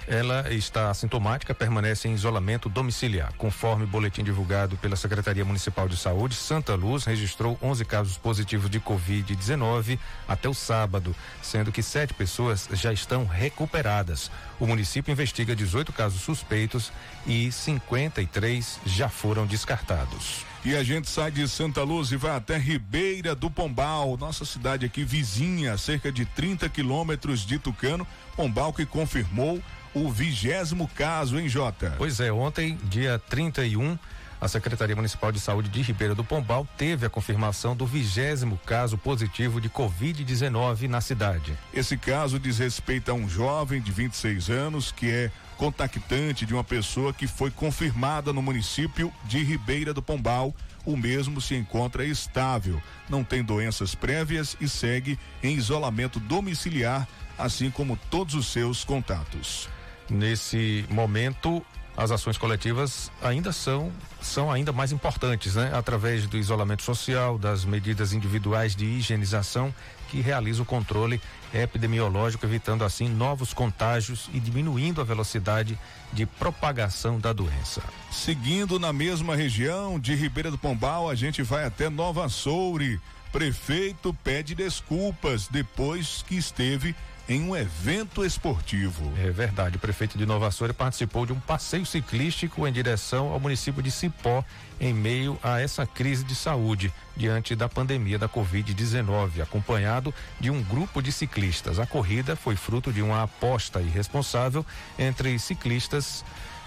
Ela está assintomática, permanece em isolamento domiciliar. Conforme boletim divulgado pela Secretaria Municipal de Saúde, Santa Luz registrou 11 casos positivos de Covid-19 até o sábado, sendo que sete pessoas já estão recuperadas. O município investiga 18 casos suspeitos e 53 já foram descartados. E a gente sai de Santa Luz e vai até Ribeira do Pombal, nossa cidade aqui vizinha, cerca de 30 quilômetros de Tucano. Pombal que confirmou o vigésimo caso, hein, Jota? Pois é, ontem, dia 31, a Secretaria Municipal de Saúde de Ribeira do Pombal teve a confirmação do vigésimo caso positivo de Covid-19 na cidade. Esse caso diz respeito a um jovem de 26 anos que é contactante de uma pessoa que foi confirmada no município de Ribeira do Pombal. O mesmo se encontra estável, não tem doenças prévias e segue em isolamento domiciliar, assim como todos os seus contatos. Nesse momento, as ações coletivas ainda são são ainda mais importantes, né? Através do isolamento social, das medidas individuais de higienização que realiza o controle epidemiológico, evitando assim novos contágios e diminuindo a velocidade de propagação da doença. Seguindo na mesma região de Ribeira do Pombal, a gente vai até Nova Soure. Prefeito pede desculpas depois que esteve em um evento esportivo. É verdade. O prefeito de Nova participou de um passeio ciclístico em direção ao município de Cipó, em meio a essa crise de saúde diante da pandemia da Covid-19, acompanhado de um grupo de ciclistas. A corrida foi fruto de uma aposta irresponsável entre ciclistas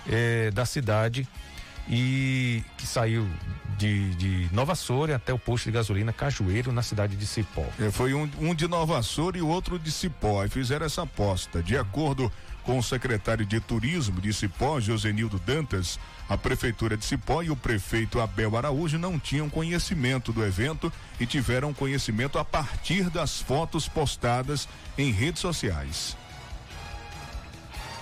eh, da cidade e que saiu de, de Nova Soura até o posto de gasolina Cajueiro, na cidade de Cipó. É, foi um, um de Nova Soura e outro de Cipó. E fizeram essa aposta. De acordo com o secretário de Turismo de Cipó, Josenildo Dantas, a prefeitura de Cipó e o prefeito Abel Araújo não tinham conhecimento do evento e tiveram conhecimento a partir das fotos postadas em redes sociais.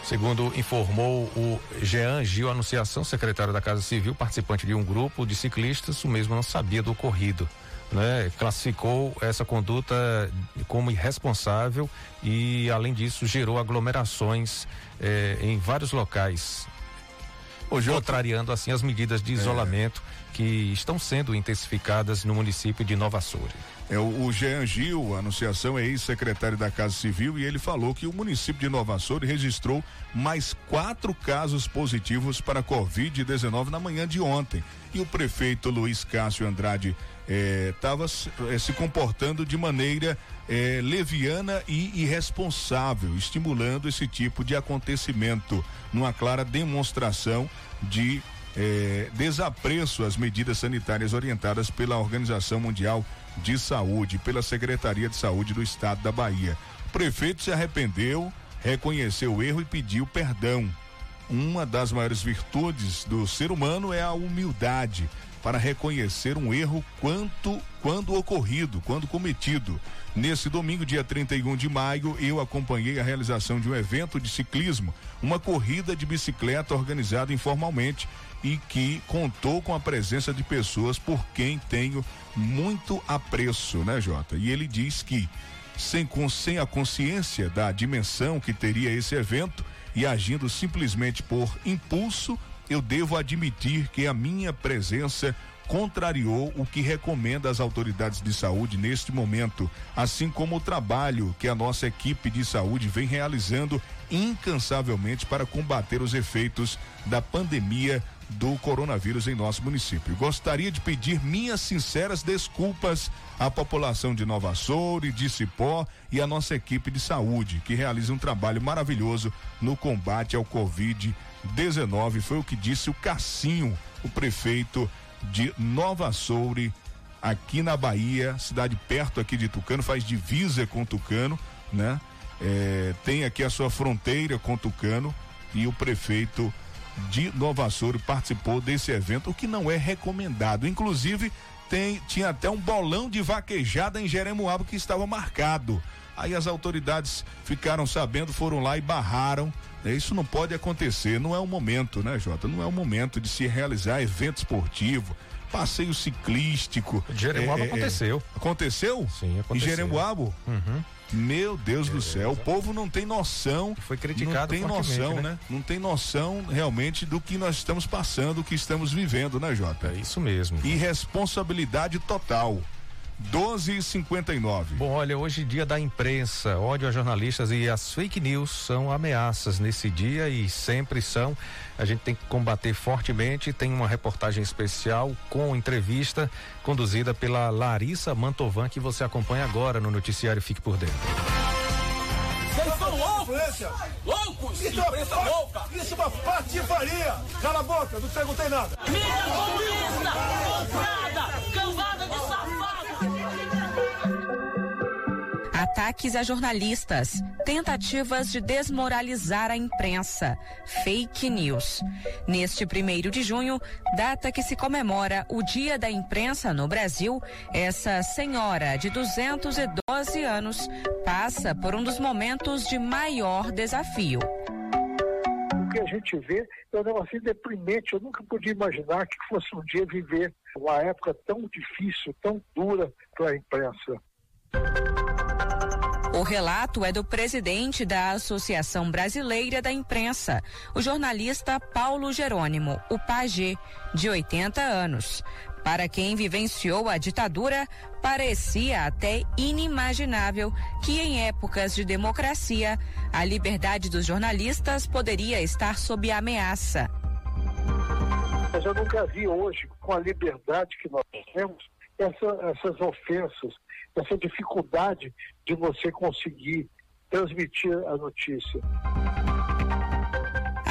Segundo informou o Jean Gil Anunciação, secretário da Casa Civil, participante de um grupo de ciclistas, o mesmo não sabia do ocorrido. Né? Classificou essa conduta como irresponsável e, além disso, gerou aglomerações eh, em vários locais, Hoje, contrariando assim as medidas de isolamento é. que estão sendo intensificadas no município de Nova Soura. É, o, o Jean Gil, a anunciação é ex-secretário da Casa Civil, e ele falou que o município de Nova Soura registrou mais quatro casos positivos para Covid-19 na manhã de ontem. E o prefeito Luiz Cássio Andrade estava eh, eh, se comportando de maneira eh, leviana e irresponsável, estimulando esse tipo de acontecimento, numa clara demonstração de eh, desapreço às medidas sanitárias orientadas pela Organização Mundial de Saúde, pela Secretaria de Saúde do Estado da Bahia. O prefeito se arrependeu, reconheceu o erro e pediu perdão. Uma das maiores virtudes do ser humano é a humildade para reconhecer um erro quanto quando ocorrido, quando cometido. Nesse domingo, dia 31 de maio, eu acompanhei a realização de um evento de ciclismo, uma corrida de bicicleta organizada informalmente e que contou com a presença de pessoas por quem tenho muito apreço, né, Jota? E ele diz que sem, sem a consciência da dimensão que teria esse evento e agindo simplesmente por impulso, eu devo admitir que a minha presença contrariou o que recomenda as autoridades de saúde neste momento, assim como o trabalho que a nossa equipe de saúde vem realizando incansavelmente para combater os efeitos da pandemia do coronavírus em nosso município. Gostaria de pedir minhas sinceras desculpas à população de Nova Soura de Cipó e à nossa equipe de saúde, que realiza um trabalho maravilhoso no combate ao Covid-19. Foi o que disse o Cassinho, o prefeito de Nova Soure, aqui na Bahia, cidade perto aqui de Tucano, faz divisa com Tucano, né? É, tem aqui a sua fronteira com Tucano e o prefeito de Nova Soure participou desse evento, o que não é recomendado. Inclusive, tem, tinha até um bolão de vaquejada em Jeremoabo que estava marcado. Aí as autoridades ficaram sabendo, foram lá e barraram. Né? Isso não pode acontecer, não é o momento, né, Jota? Não é o momento de se realizar evento esportivo, passeio ciclístico. Jeremoabo é, é, aconteceu. Aconteceu? Sim, aconteceu. Em Jeremoabo? Uhum. Meu Deus é, do céu, o povo não tem noção. Foi criticado Não tem noção, né? né? Não tem noção realmente do que nós estamos passando, o que estamos vivendo, né, Jota? É isso mesmo. Irresponsabilidade total. 12 e 59 Bom, olha, hoje é dia da imprensa, ódio a jornalistas e as fake news são ameaças nesse dia e sempre são. A gente tem que combater fortemente. Tem uma reportagem especial com entrevista conduzida pela Larissa Mantovan que você acompanha agora no noticiário Fique por Dentro. Vocês são loucos! Loucos! Isso imprensa é louca! Isso é uma patifaria! Cala a boca, não perguntei nada! Mídia comunista! Ataques a jornalistas, tentativas de desmoralizar a imprensa, fake news. Neste primeiro de junho, data que se comemora o Dia da Imprensa no Brasil, essa senhora de 212 anos passa por um dos momentos de maior desafio o que a gente vê é um negócio deprimente. Eu nunca podia imaginar que fosse um dia viver uma época tão difícil, tão dura para a imprensa. O relato é do presidente da Associação Brasileira da Imprensa, o jornalista Paulo Jerônimo, o Pagê, de 80 anos. Para quem vivenciou a ditadura, parecia até inimaginável que, em épocas de democracia, a liberdade dos jornalistas poderia estar sob ameaça. Mas eu nunca vi hoje, com a liberdade que nós temos, essa, essas ofensas, essa dificuldade de você conseguir transmitir a notícia.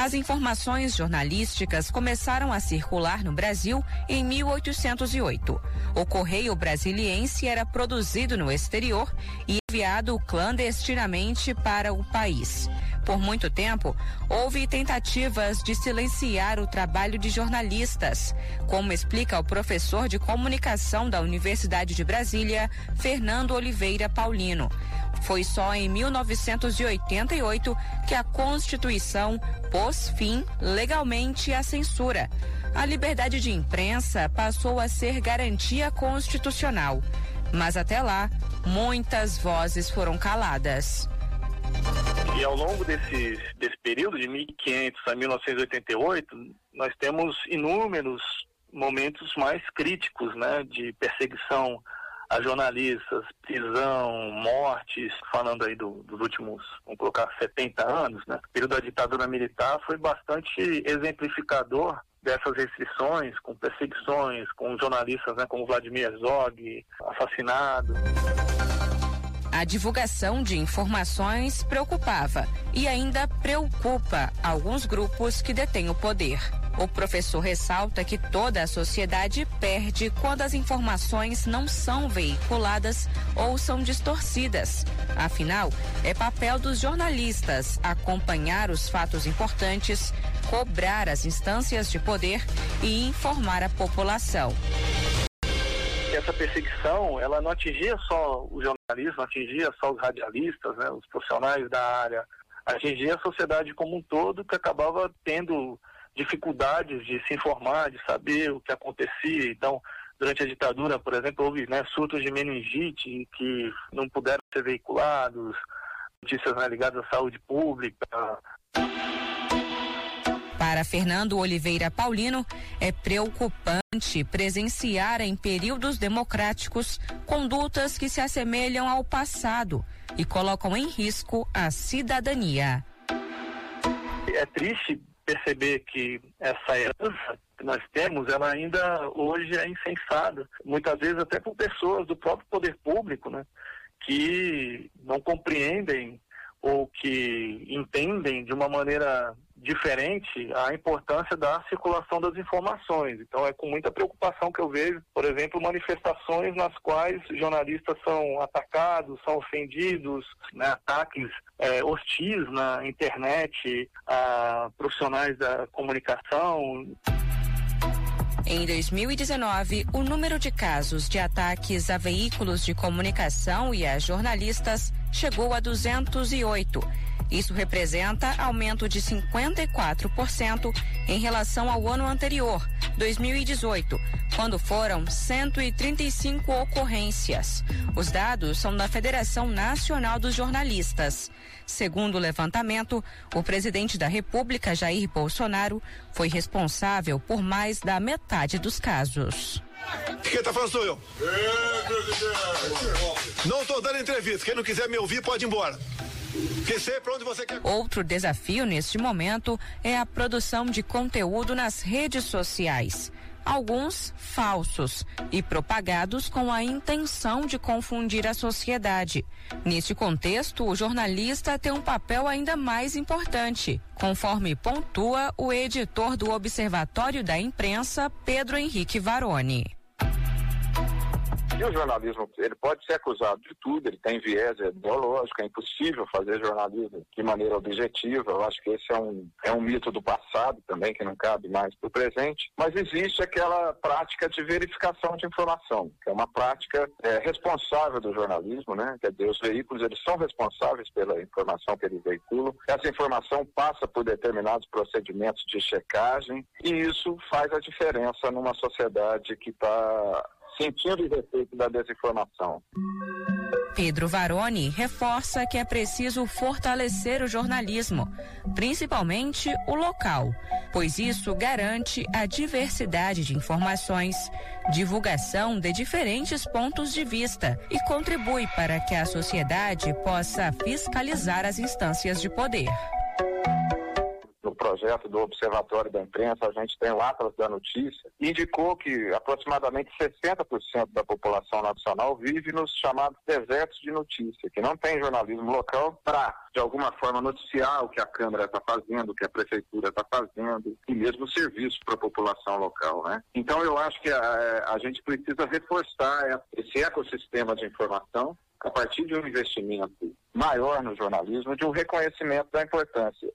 As informações jornalísticas começaram a circular no Brasil em 1808. O Correio Brasiliense era produzido no exterior e enviado clandestinamente para o país. Por muito tempo, houve tentativas de silenciar o trabalho de jornalistas, como explica o professor de comunicação da Universidade de Brasília, Fernando Oliveira Paulino. Foi só em 1988 que a Constituição pôs fim legalmente à censura. A liberdade de imprensa passou a ser garantia constitucional. Mas até lá, muitas vozes foram caladas. E ao longo desse, desse período, de 1500 a 1988, nós temos inúmeros momentos mais críticos né, de perseguição a jornalistas, prisão, mortes, falando aí do, dos últimos, vamos colocar, 70 anos, né? O período da ditadura militar foi bastante exemplificador dessas restrições, com perseguições, com jornalistas né, como Vladimir Herzog, assassinado. A divulgação de informações preocupava e ainda preocupa alguns grupos que detêm o poder. O professor ressalta que toda a sociedade perde quando as informações não são veiculadas ou são distorcidas. Afinal, é papel dos jornalistas acompanhar os fatos importantes, cobrar as instâncias de poder e informar a população essa perseguição ela não atingia só o jornalismo, atingia só os radialistas, né, os profissionais da área, atingia a sociedade como um todo que acabava tendo dificuldades de se informar, de saber o que acontecia. Então, durante a ditadura, por exemplo, houve né, surtos de meningite que não puderam ser veiculados, notícias né, ligadas à saúde pública. Para Fernando Oliveira Paulino, é preocupante presenciar em períodos democráticos condutas que se assemelham ao passado e colocam em risco a cidadania. É triste perceber que essa herança que nós temos, ela ainda hoje é insensada, muitas vezes até por pessoas do próprio poder público, né, que não compreendem ou que entendem de uma maneira diferente a importância da circulação das informações. Então é com muita preocupação que eu vejo, por exemplo, manifestações nas quais jornalistas são atacados, são ofendidos, né, ataques é, hostis na internet a profissionais da comunicação. Em 2019, o número de casos de ataques a veículos de comunicação e a jornalistas chegou a 208 isso representa aumento de 54% em relação ao ano anterior, 2018, quando foram 135 ocorrências. Os dados são da Federação Nacional dos Jornalistas. Segundo o levantamento, o presidente da República, Jair Bolsonaro, foi responsável por mais da metade dos casos. Quem tá falando sou eu. Não tô dando entrevista. Quem não quiser me ouvir pode ir embora. Outro desafio neste momento é a produção de conteúdo nas redes sociais. Alguns falsos e propagados com a intenção de confundir a sociedade. Neste contexto, o jornalista tem um papel ainda mais importante, conforme pontua o editor do Observatório da Imprensa, Pedro Henrique Varone. E o jornalismo, ele pode ser acusado de tudo, ele tem viés ideológico, é impossível fazer jornalismo de maneira objetiva. Eu acho que esse é um, é um mito do passado também, que não cabe mais para o presente. Mas existe aquela prática de verificação de informação, que é uma prática é, responsável do jornalismo, né? Quer dizer, os veículos, eles são responsáveis pela informação que eles veiculam. Essa informação passa por determinados procedimentos de checagem e isso faz a diferença numa sociedade que está sentindo o efeito da desinformação. Pedro Varoni reforça que é preciso fortalecer o jornalismo, principalmente o local, pois isso garante a diversidade de informações, divulgação de diferentes pontos de vista e contribui para que a sociedade possa fiscalizar as instâncias de poder projeto do Observatório da Imprensa, a gente tem lá para da notícia, indicou que aproximadamente 60% da população nacional vive nos chamados desertos de notícia, que não tem jornalismo local para, de alguma forma, noticiar o que a Câmara está fazendo, o que a Prefeitura está fazendo, e mesmo serviço para a população local. Né? Então, eu acho que a, a gente precisa reforçar esse ecossistema de informação a partir de um investimento maior no jornalismo, de um reconhecimento da importância.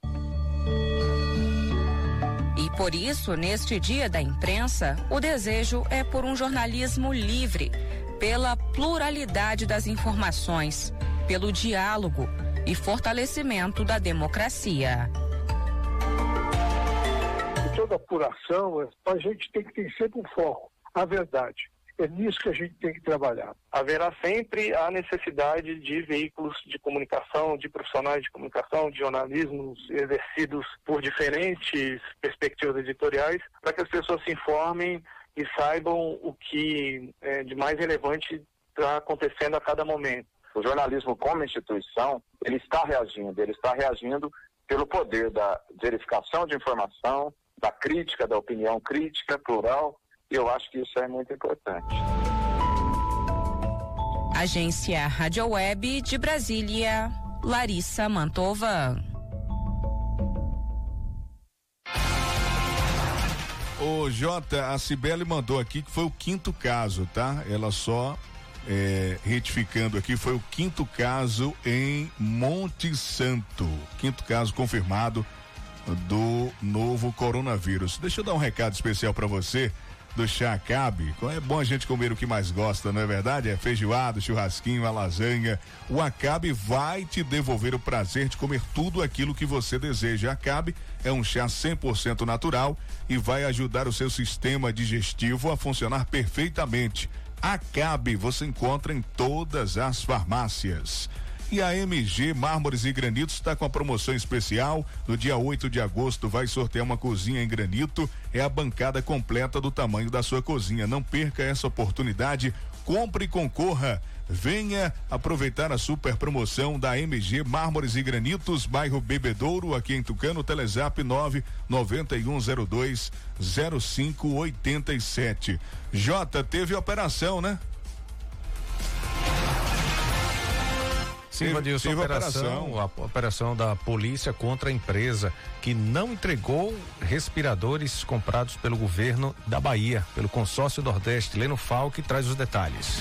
Por isso, neste Dia da Imprensa, o desejo é por um jornalismo livre, pela pluralidade das informações, pelo diálogo e fortalecimento da democracia. Toda apuração, a gente tem que ter sempre um foco, a verdade. É nisso que a gente tem que trabalhar. Haverá sempre a necessidade de veículos de comunicação, de profissionais de comunicação, de jornalismo exercidos por diferentes perspectivas editoriais, para que as pessoas se informem e saibam o que é de mais relevante está acontecendo a cada momento. O jornalismo como instituição, ele está reagindo, ele está reagindo pelo poder da verificação de informação, da crítica, da opinião crítica, plural, e eu acho que isso é muito importante. Agência Rádio Web de Brasília, Larissa Mantova. Ô Jota, a Cibele mandou aqui que foi o quinto caso, tá? Ela só é, retificando aqui, foi o quinto caso em Monte Santo. Quinto caso confirmado do novo coronavírus. Deixa eu dar um recado especial para você do chá Acabe. É bom a gente comer o que mais gosta, não é verdade? É feijoado, churrasquinho, a lasanha. O Acabe vai te devolver o prazer de comer tudo aquilo que você deseja. Acabe é um chá 100% natural e vai ajudar o seu sistema digestivo a funcionar perfeitamente. Acabe você encontra em todas as farmácias. E a MG Mármores e Granitos está com a promoção especial. No dia 8 de agosto vai sortear uma cozinha em granito. É a bancada completa do tamanho da sua cozinha. Não perca essa oportunidade. Compre e concorra. Venha aproveitar a super promoção da MG Mármores e Granitos, bairro Bebedouro, aqui em Tucano, Telezap 99102 0587. J teve operação, né? Sim, Vadilson, a operação, a operação da polícia contra a empresa que não entregou respiradores comprados pelo governo da Bahia, pelo consórcio Nordeste. Leno Falque traz os detalhes.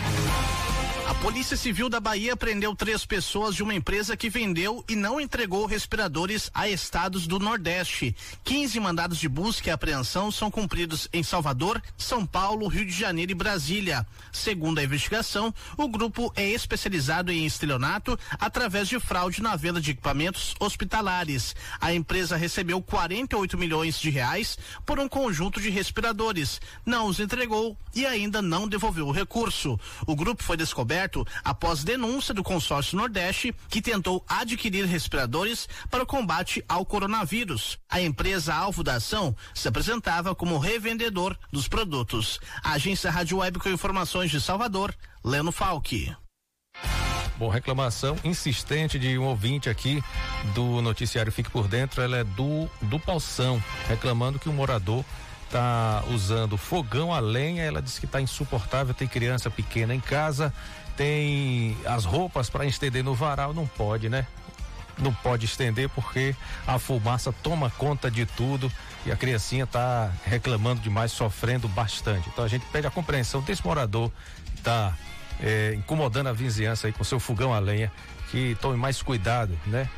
A Polícia Civil da Bahia prendeu três pessoas de uma empresa que vendeu e não entregou respiradores a estados do Nordeste. 15 mandados de busca e apreensão são cumpridos em Salvador, São Paulo, Rio de Janeiro e Brasília. Segundo a investigação, o grupo é especializado em estelionato através de fraude na venda de equipamentos hospitalares. A empresa recebeu 48 milhões de reais por um conjunto de respiradores, não os entregou e ainda não devolveu o recurso. O grupo foi descoberto após denúncia do consórcio Nordeste, que tentou adquirir respiradores para o combate ao coronavírus. A empresa alvo da ação se apresentava como revendedor dos produtos. A agência Rádio Web com informações de Salvador, Leno Falque. Bom, reclamação insistente de um ouvinte aqui do noticiário Fique por Dentro, ela é do do Palsão, reclamando que o morador está usando fogão a lenha, ela disse que está insuportável, tem criança pequena em casa, tem as roupas para estender no varal, não pode, né? Não pode estender porque a fumaça toma conta de tudo e a criancinha está reclamando demais, sofrendo bastante. Então a gente pede a compreensão desse morador está é, incomodando a vizinhança aí com seu fogão a lenha, que tome mais cuidado, né?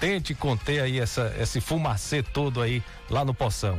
Tente conter aí essa, esse fumacê todo aí lá no Poção.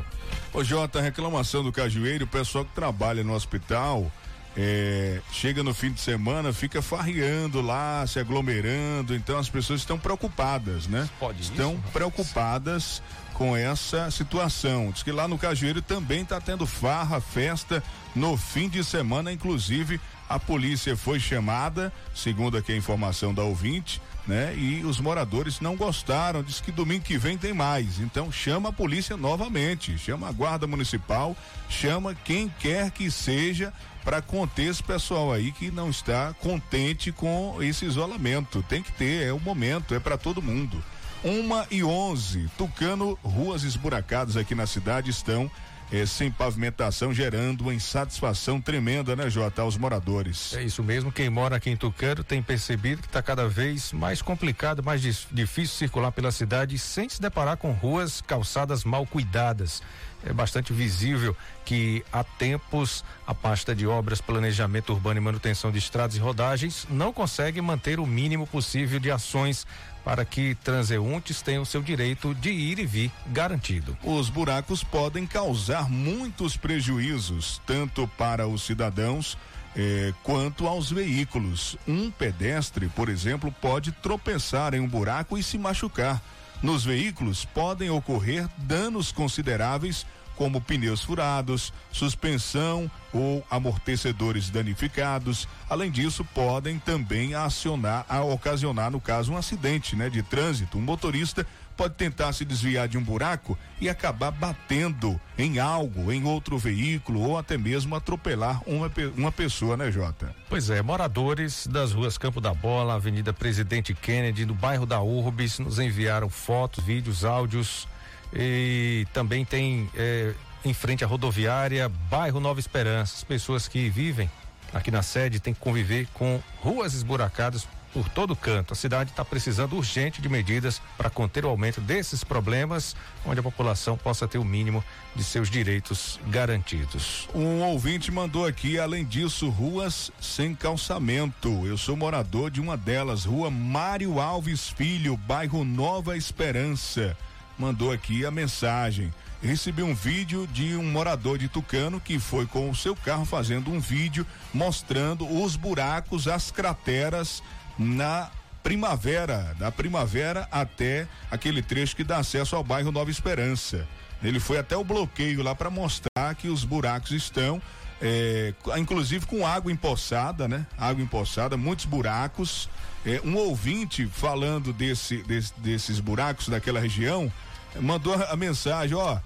Ô Jota, reclamação do Cajueiro, o pessoal que trabalha no hospital é, chega no fim de semana, fica farreando lá, se aglomerando, então as pessoas estão preocupadas, né? Pode estão isso, preocupadas com essa situação. Diz que lá no Cajueiro também está tendo farra, festa no fim de semana, inclusive a polícia foi chamada, segundo aqui a informação da ouvinte, né? E os moradores não gostaram, diz que domingo que vem tem mais. Então chama a polícia novamente, chama a guarda municipal, chama quem quer que seja para conter esse pessoal aí que não está contente com esse isolamento. Tem que ter, é o momento, é para todo mundo. Uma e onze, Tucano, ruas esburacadas aqui na cidade estão eh, sem pavimentação, gerando uma insatisfação tremenda, né, Jota, aos moradores. É isso mesmo, quem mora aqui em Tucano tem percebido que está cada vez mais complicado, mais difícil circular pela cidade sem se deparar com ruas, calçadas mal cuidadas. É bastante visível que há tempos a pasta de obras, planejamento urbano e manutenção de estradas e rodagens não consegue manter o mínimo possível de ações para que transeuntes tenham seu direito de ir e vir garantido. Os buracos podem causar muitos prejuízos, tanto para os cidadãos eh, quanto aos veículos. Um pedestre, por exemplo, pode tropeçar em um buraco e se machucar. Nos veículos podem ocorrer danos consideráveis como pneus furados, suspensão ou amortecedores danificados. Além disso, podem também acionar, a ocasionar, no caso, um acidente, né, de trânsito. Um motorista pode tentar se desviar de um buraco e acabar batendo em algo, em outro veículo ou até mesmo atropelar uma, uma pessoa, né, Jota? Pois é, moradores das ruas Campo da Bola, Avenida Presidente Kennedy, no bairro da Urbis, nos enviaram fotos, vídeos, áudios e também tem é, em frente à rodoviária, bairro Nova Esperança. As pessoas que vivem aqui na sede têm que conviver com ruas esburacadas por todo canto. A cidade está precisando urgente de medidas para conter o aumento desses problemas, onde a população possa ter o mínimo de seus direitos garantidos. Um ouvinte mandou aqui, além disso, ruas sem calçamento. Eu sou morador de uma delas, Rua Mário Alves Filho, bairro Nova Esperança mandou aqui a mensagem. Recebi um vídeo de um morador de Tucano que foi com o seu carro fazendo um vídeo mostrando os buracos, as crateras na primavera, da primavera até aquele trecho que dá acesso ao bairro Nova Esperança. Ele foi até o bloqueio lá para mostrar que os buracos estão, é, inclusive com água empoçada, né? Água empoçada, muitos buracos. É, um ouvinte falando desse, desse, desses buracos daquela região mandou a mensagem, ó.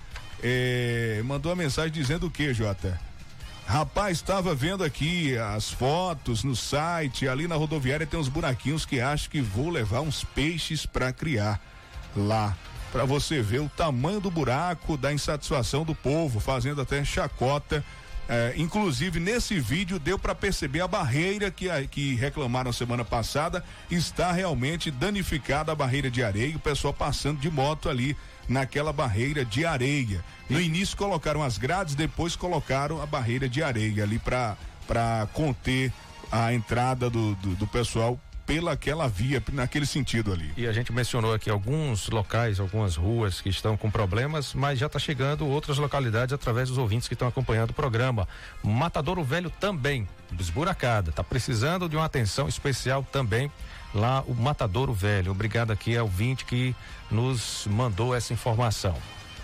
É, mandou a mensagem dizendo o que, Jota? Rapaz, estava vendo aqui as fotos no site, ali na rodoviária tem uns buraquinhos que acho que vou levar uns peixes para criar lá. Para você ver o tamanho do buraco, da insatisfação do povo, fazendo até chacota é, inclusive, nesse vídeo deu para perceber a barreira que, a, que reclamaram semana passada está realmente danificada a barreira de areia, o pessoal passando de moto ali naquela barreira de areia. No início colocaram as grades, depois colocaram a barreira de areia ali para conter a entrada do, do, do pessoal pela aquela via, naquele sentido ali. E a gente mencionou aqui alguns locais, algumas ruas que estão com problemas, mas já está chegando outras localidades através dos ouvintes que estão acompanhando o programa. Matadouro Velho também, desburacada, está precisando de uma atenção especial também lá o Matadouro Velho. Obrigado aqui ao ouvinte que nos mandou essa informação.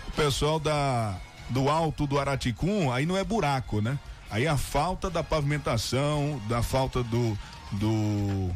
O pessoal da do alto do Araticum, aí não é buraco, né? Aí a falta da pavimentação, da falta do do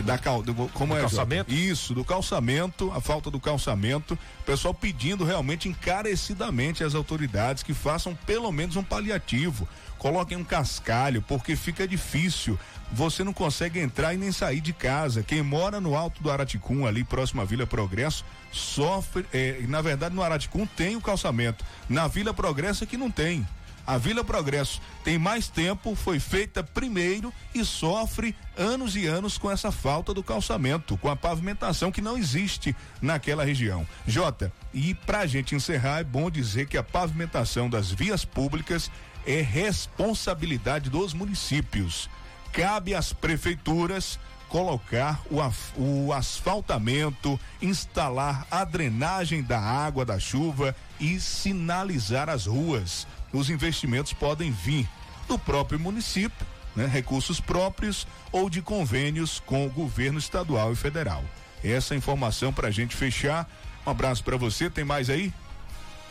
da cal, do, como do é calçamento? Isso, do calçamento, a falta do calçamento, o pessoal pedindo realmente encarecidamente às autoridades que façam pelo menos um paliativo, coloquem um cascalho, porque fica difícil. Você não consegue entrar e nem sair de casa. Quem mora no alto do Araticum, ali próximo à Vila Progresso, sofre. Eh, na verdade, no Araticum tem o calçamento. Na Vila Progresso é que não tem. A Vila Progresso tem mais tempo, foi feita primeiro e sofre anos e anos com essa falta do calçamento, com a pavimentação que não existe naquela região. Jota, e pra gente encerrar, é bom dizer que a pavimentação das vias públicas é responsabilidade dos municípios. Cabe às prefeituras colocar o, o asfaltamento, instalar a drenagem da água da chuva e sinalizar as ruas os investimentos podem vir do próprio município, né, recursos próprios ou de convênios com o governo estadual e federal. Essa informação para a gente fechar Um abraço para você. Tem mais aí?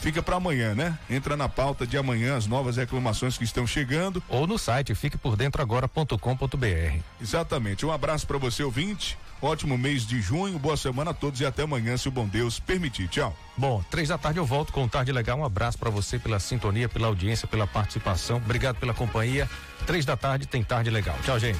Fica para amanhã, né? Entra na pauta de amanhã as novas reclamações que estão chegando. Ou no site fiquepordentroagora.com.br. Exatamente. Um abraço para você, ouvinte. Ótimo mês de junho, boa semana a todos e até amanhã, se o bom Deus permitir. Tchau. Bom, três da tarde eu volto com o Tarde Legal. Um abraço para você pela sintonia, pela audiência, pela participação. Obrigado pela companhia. Três da tarde tem Tarde Legal. Tchau, gente.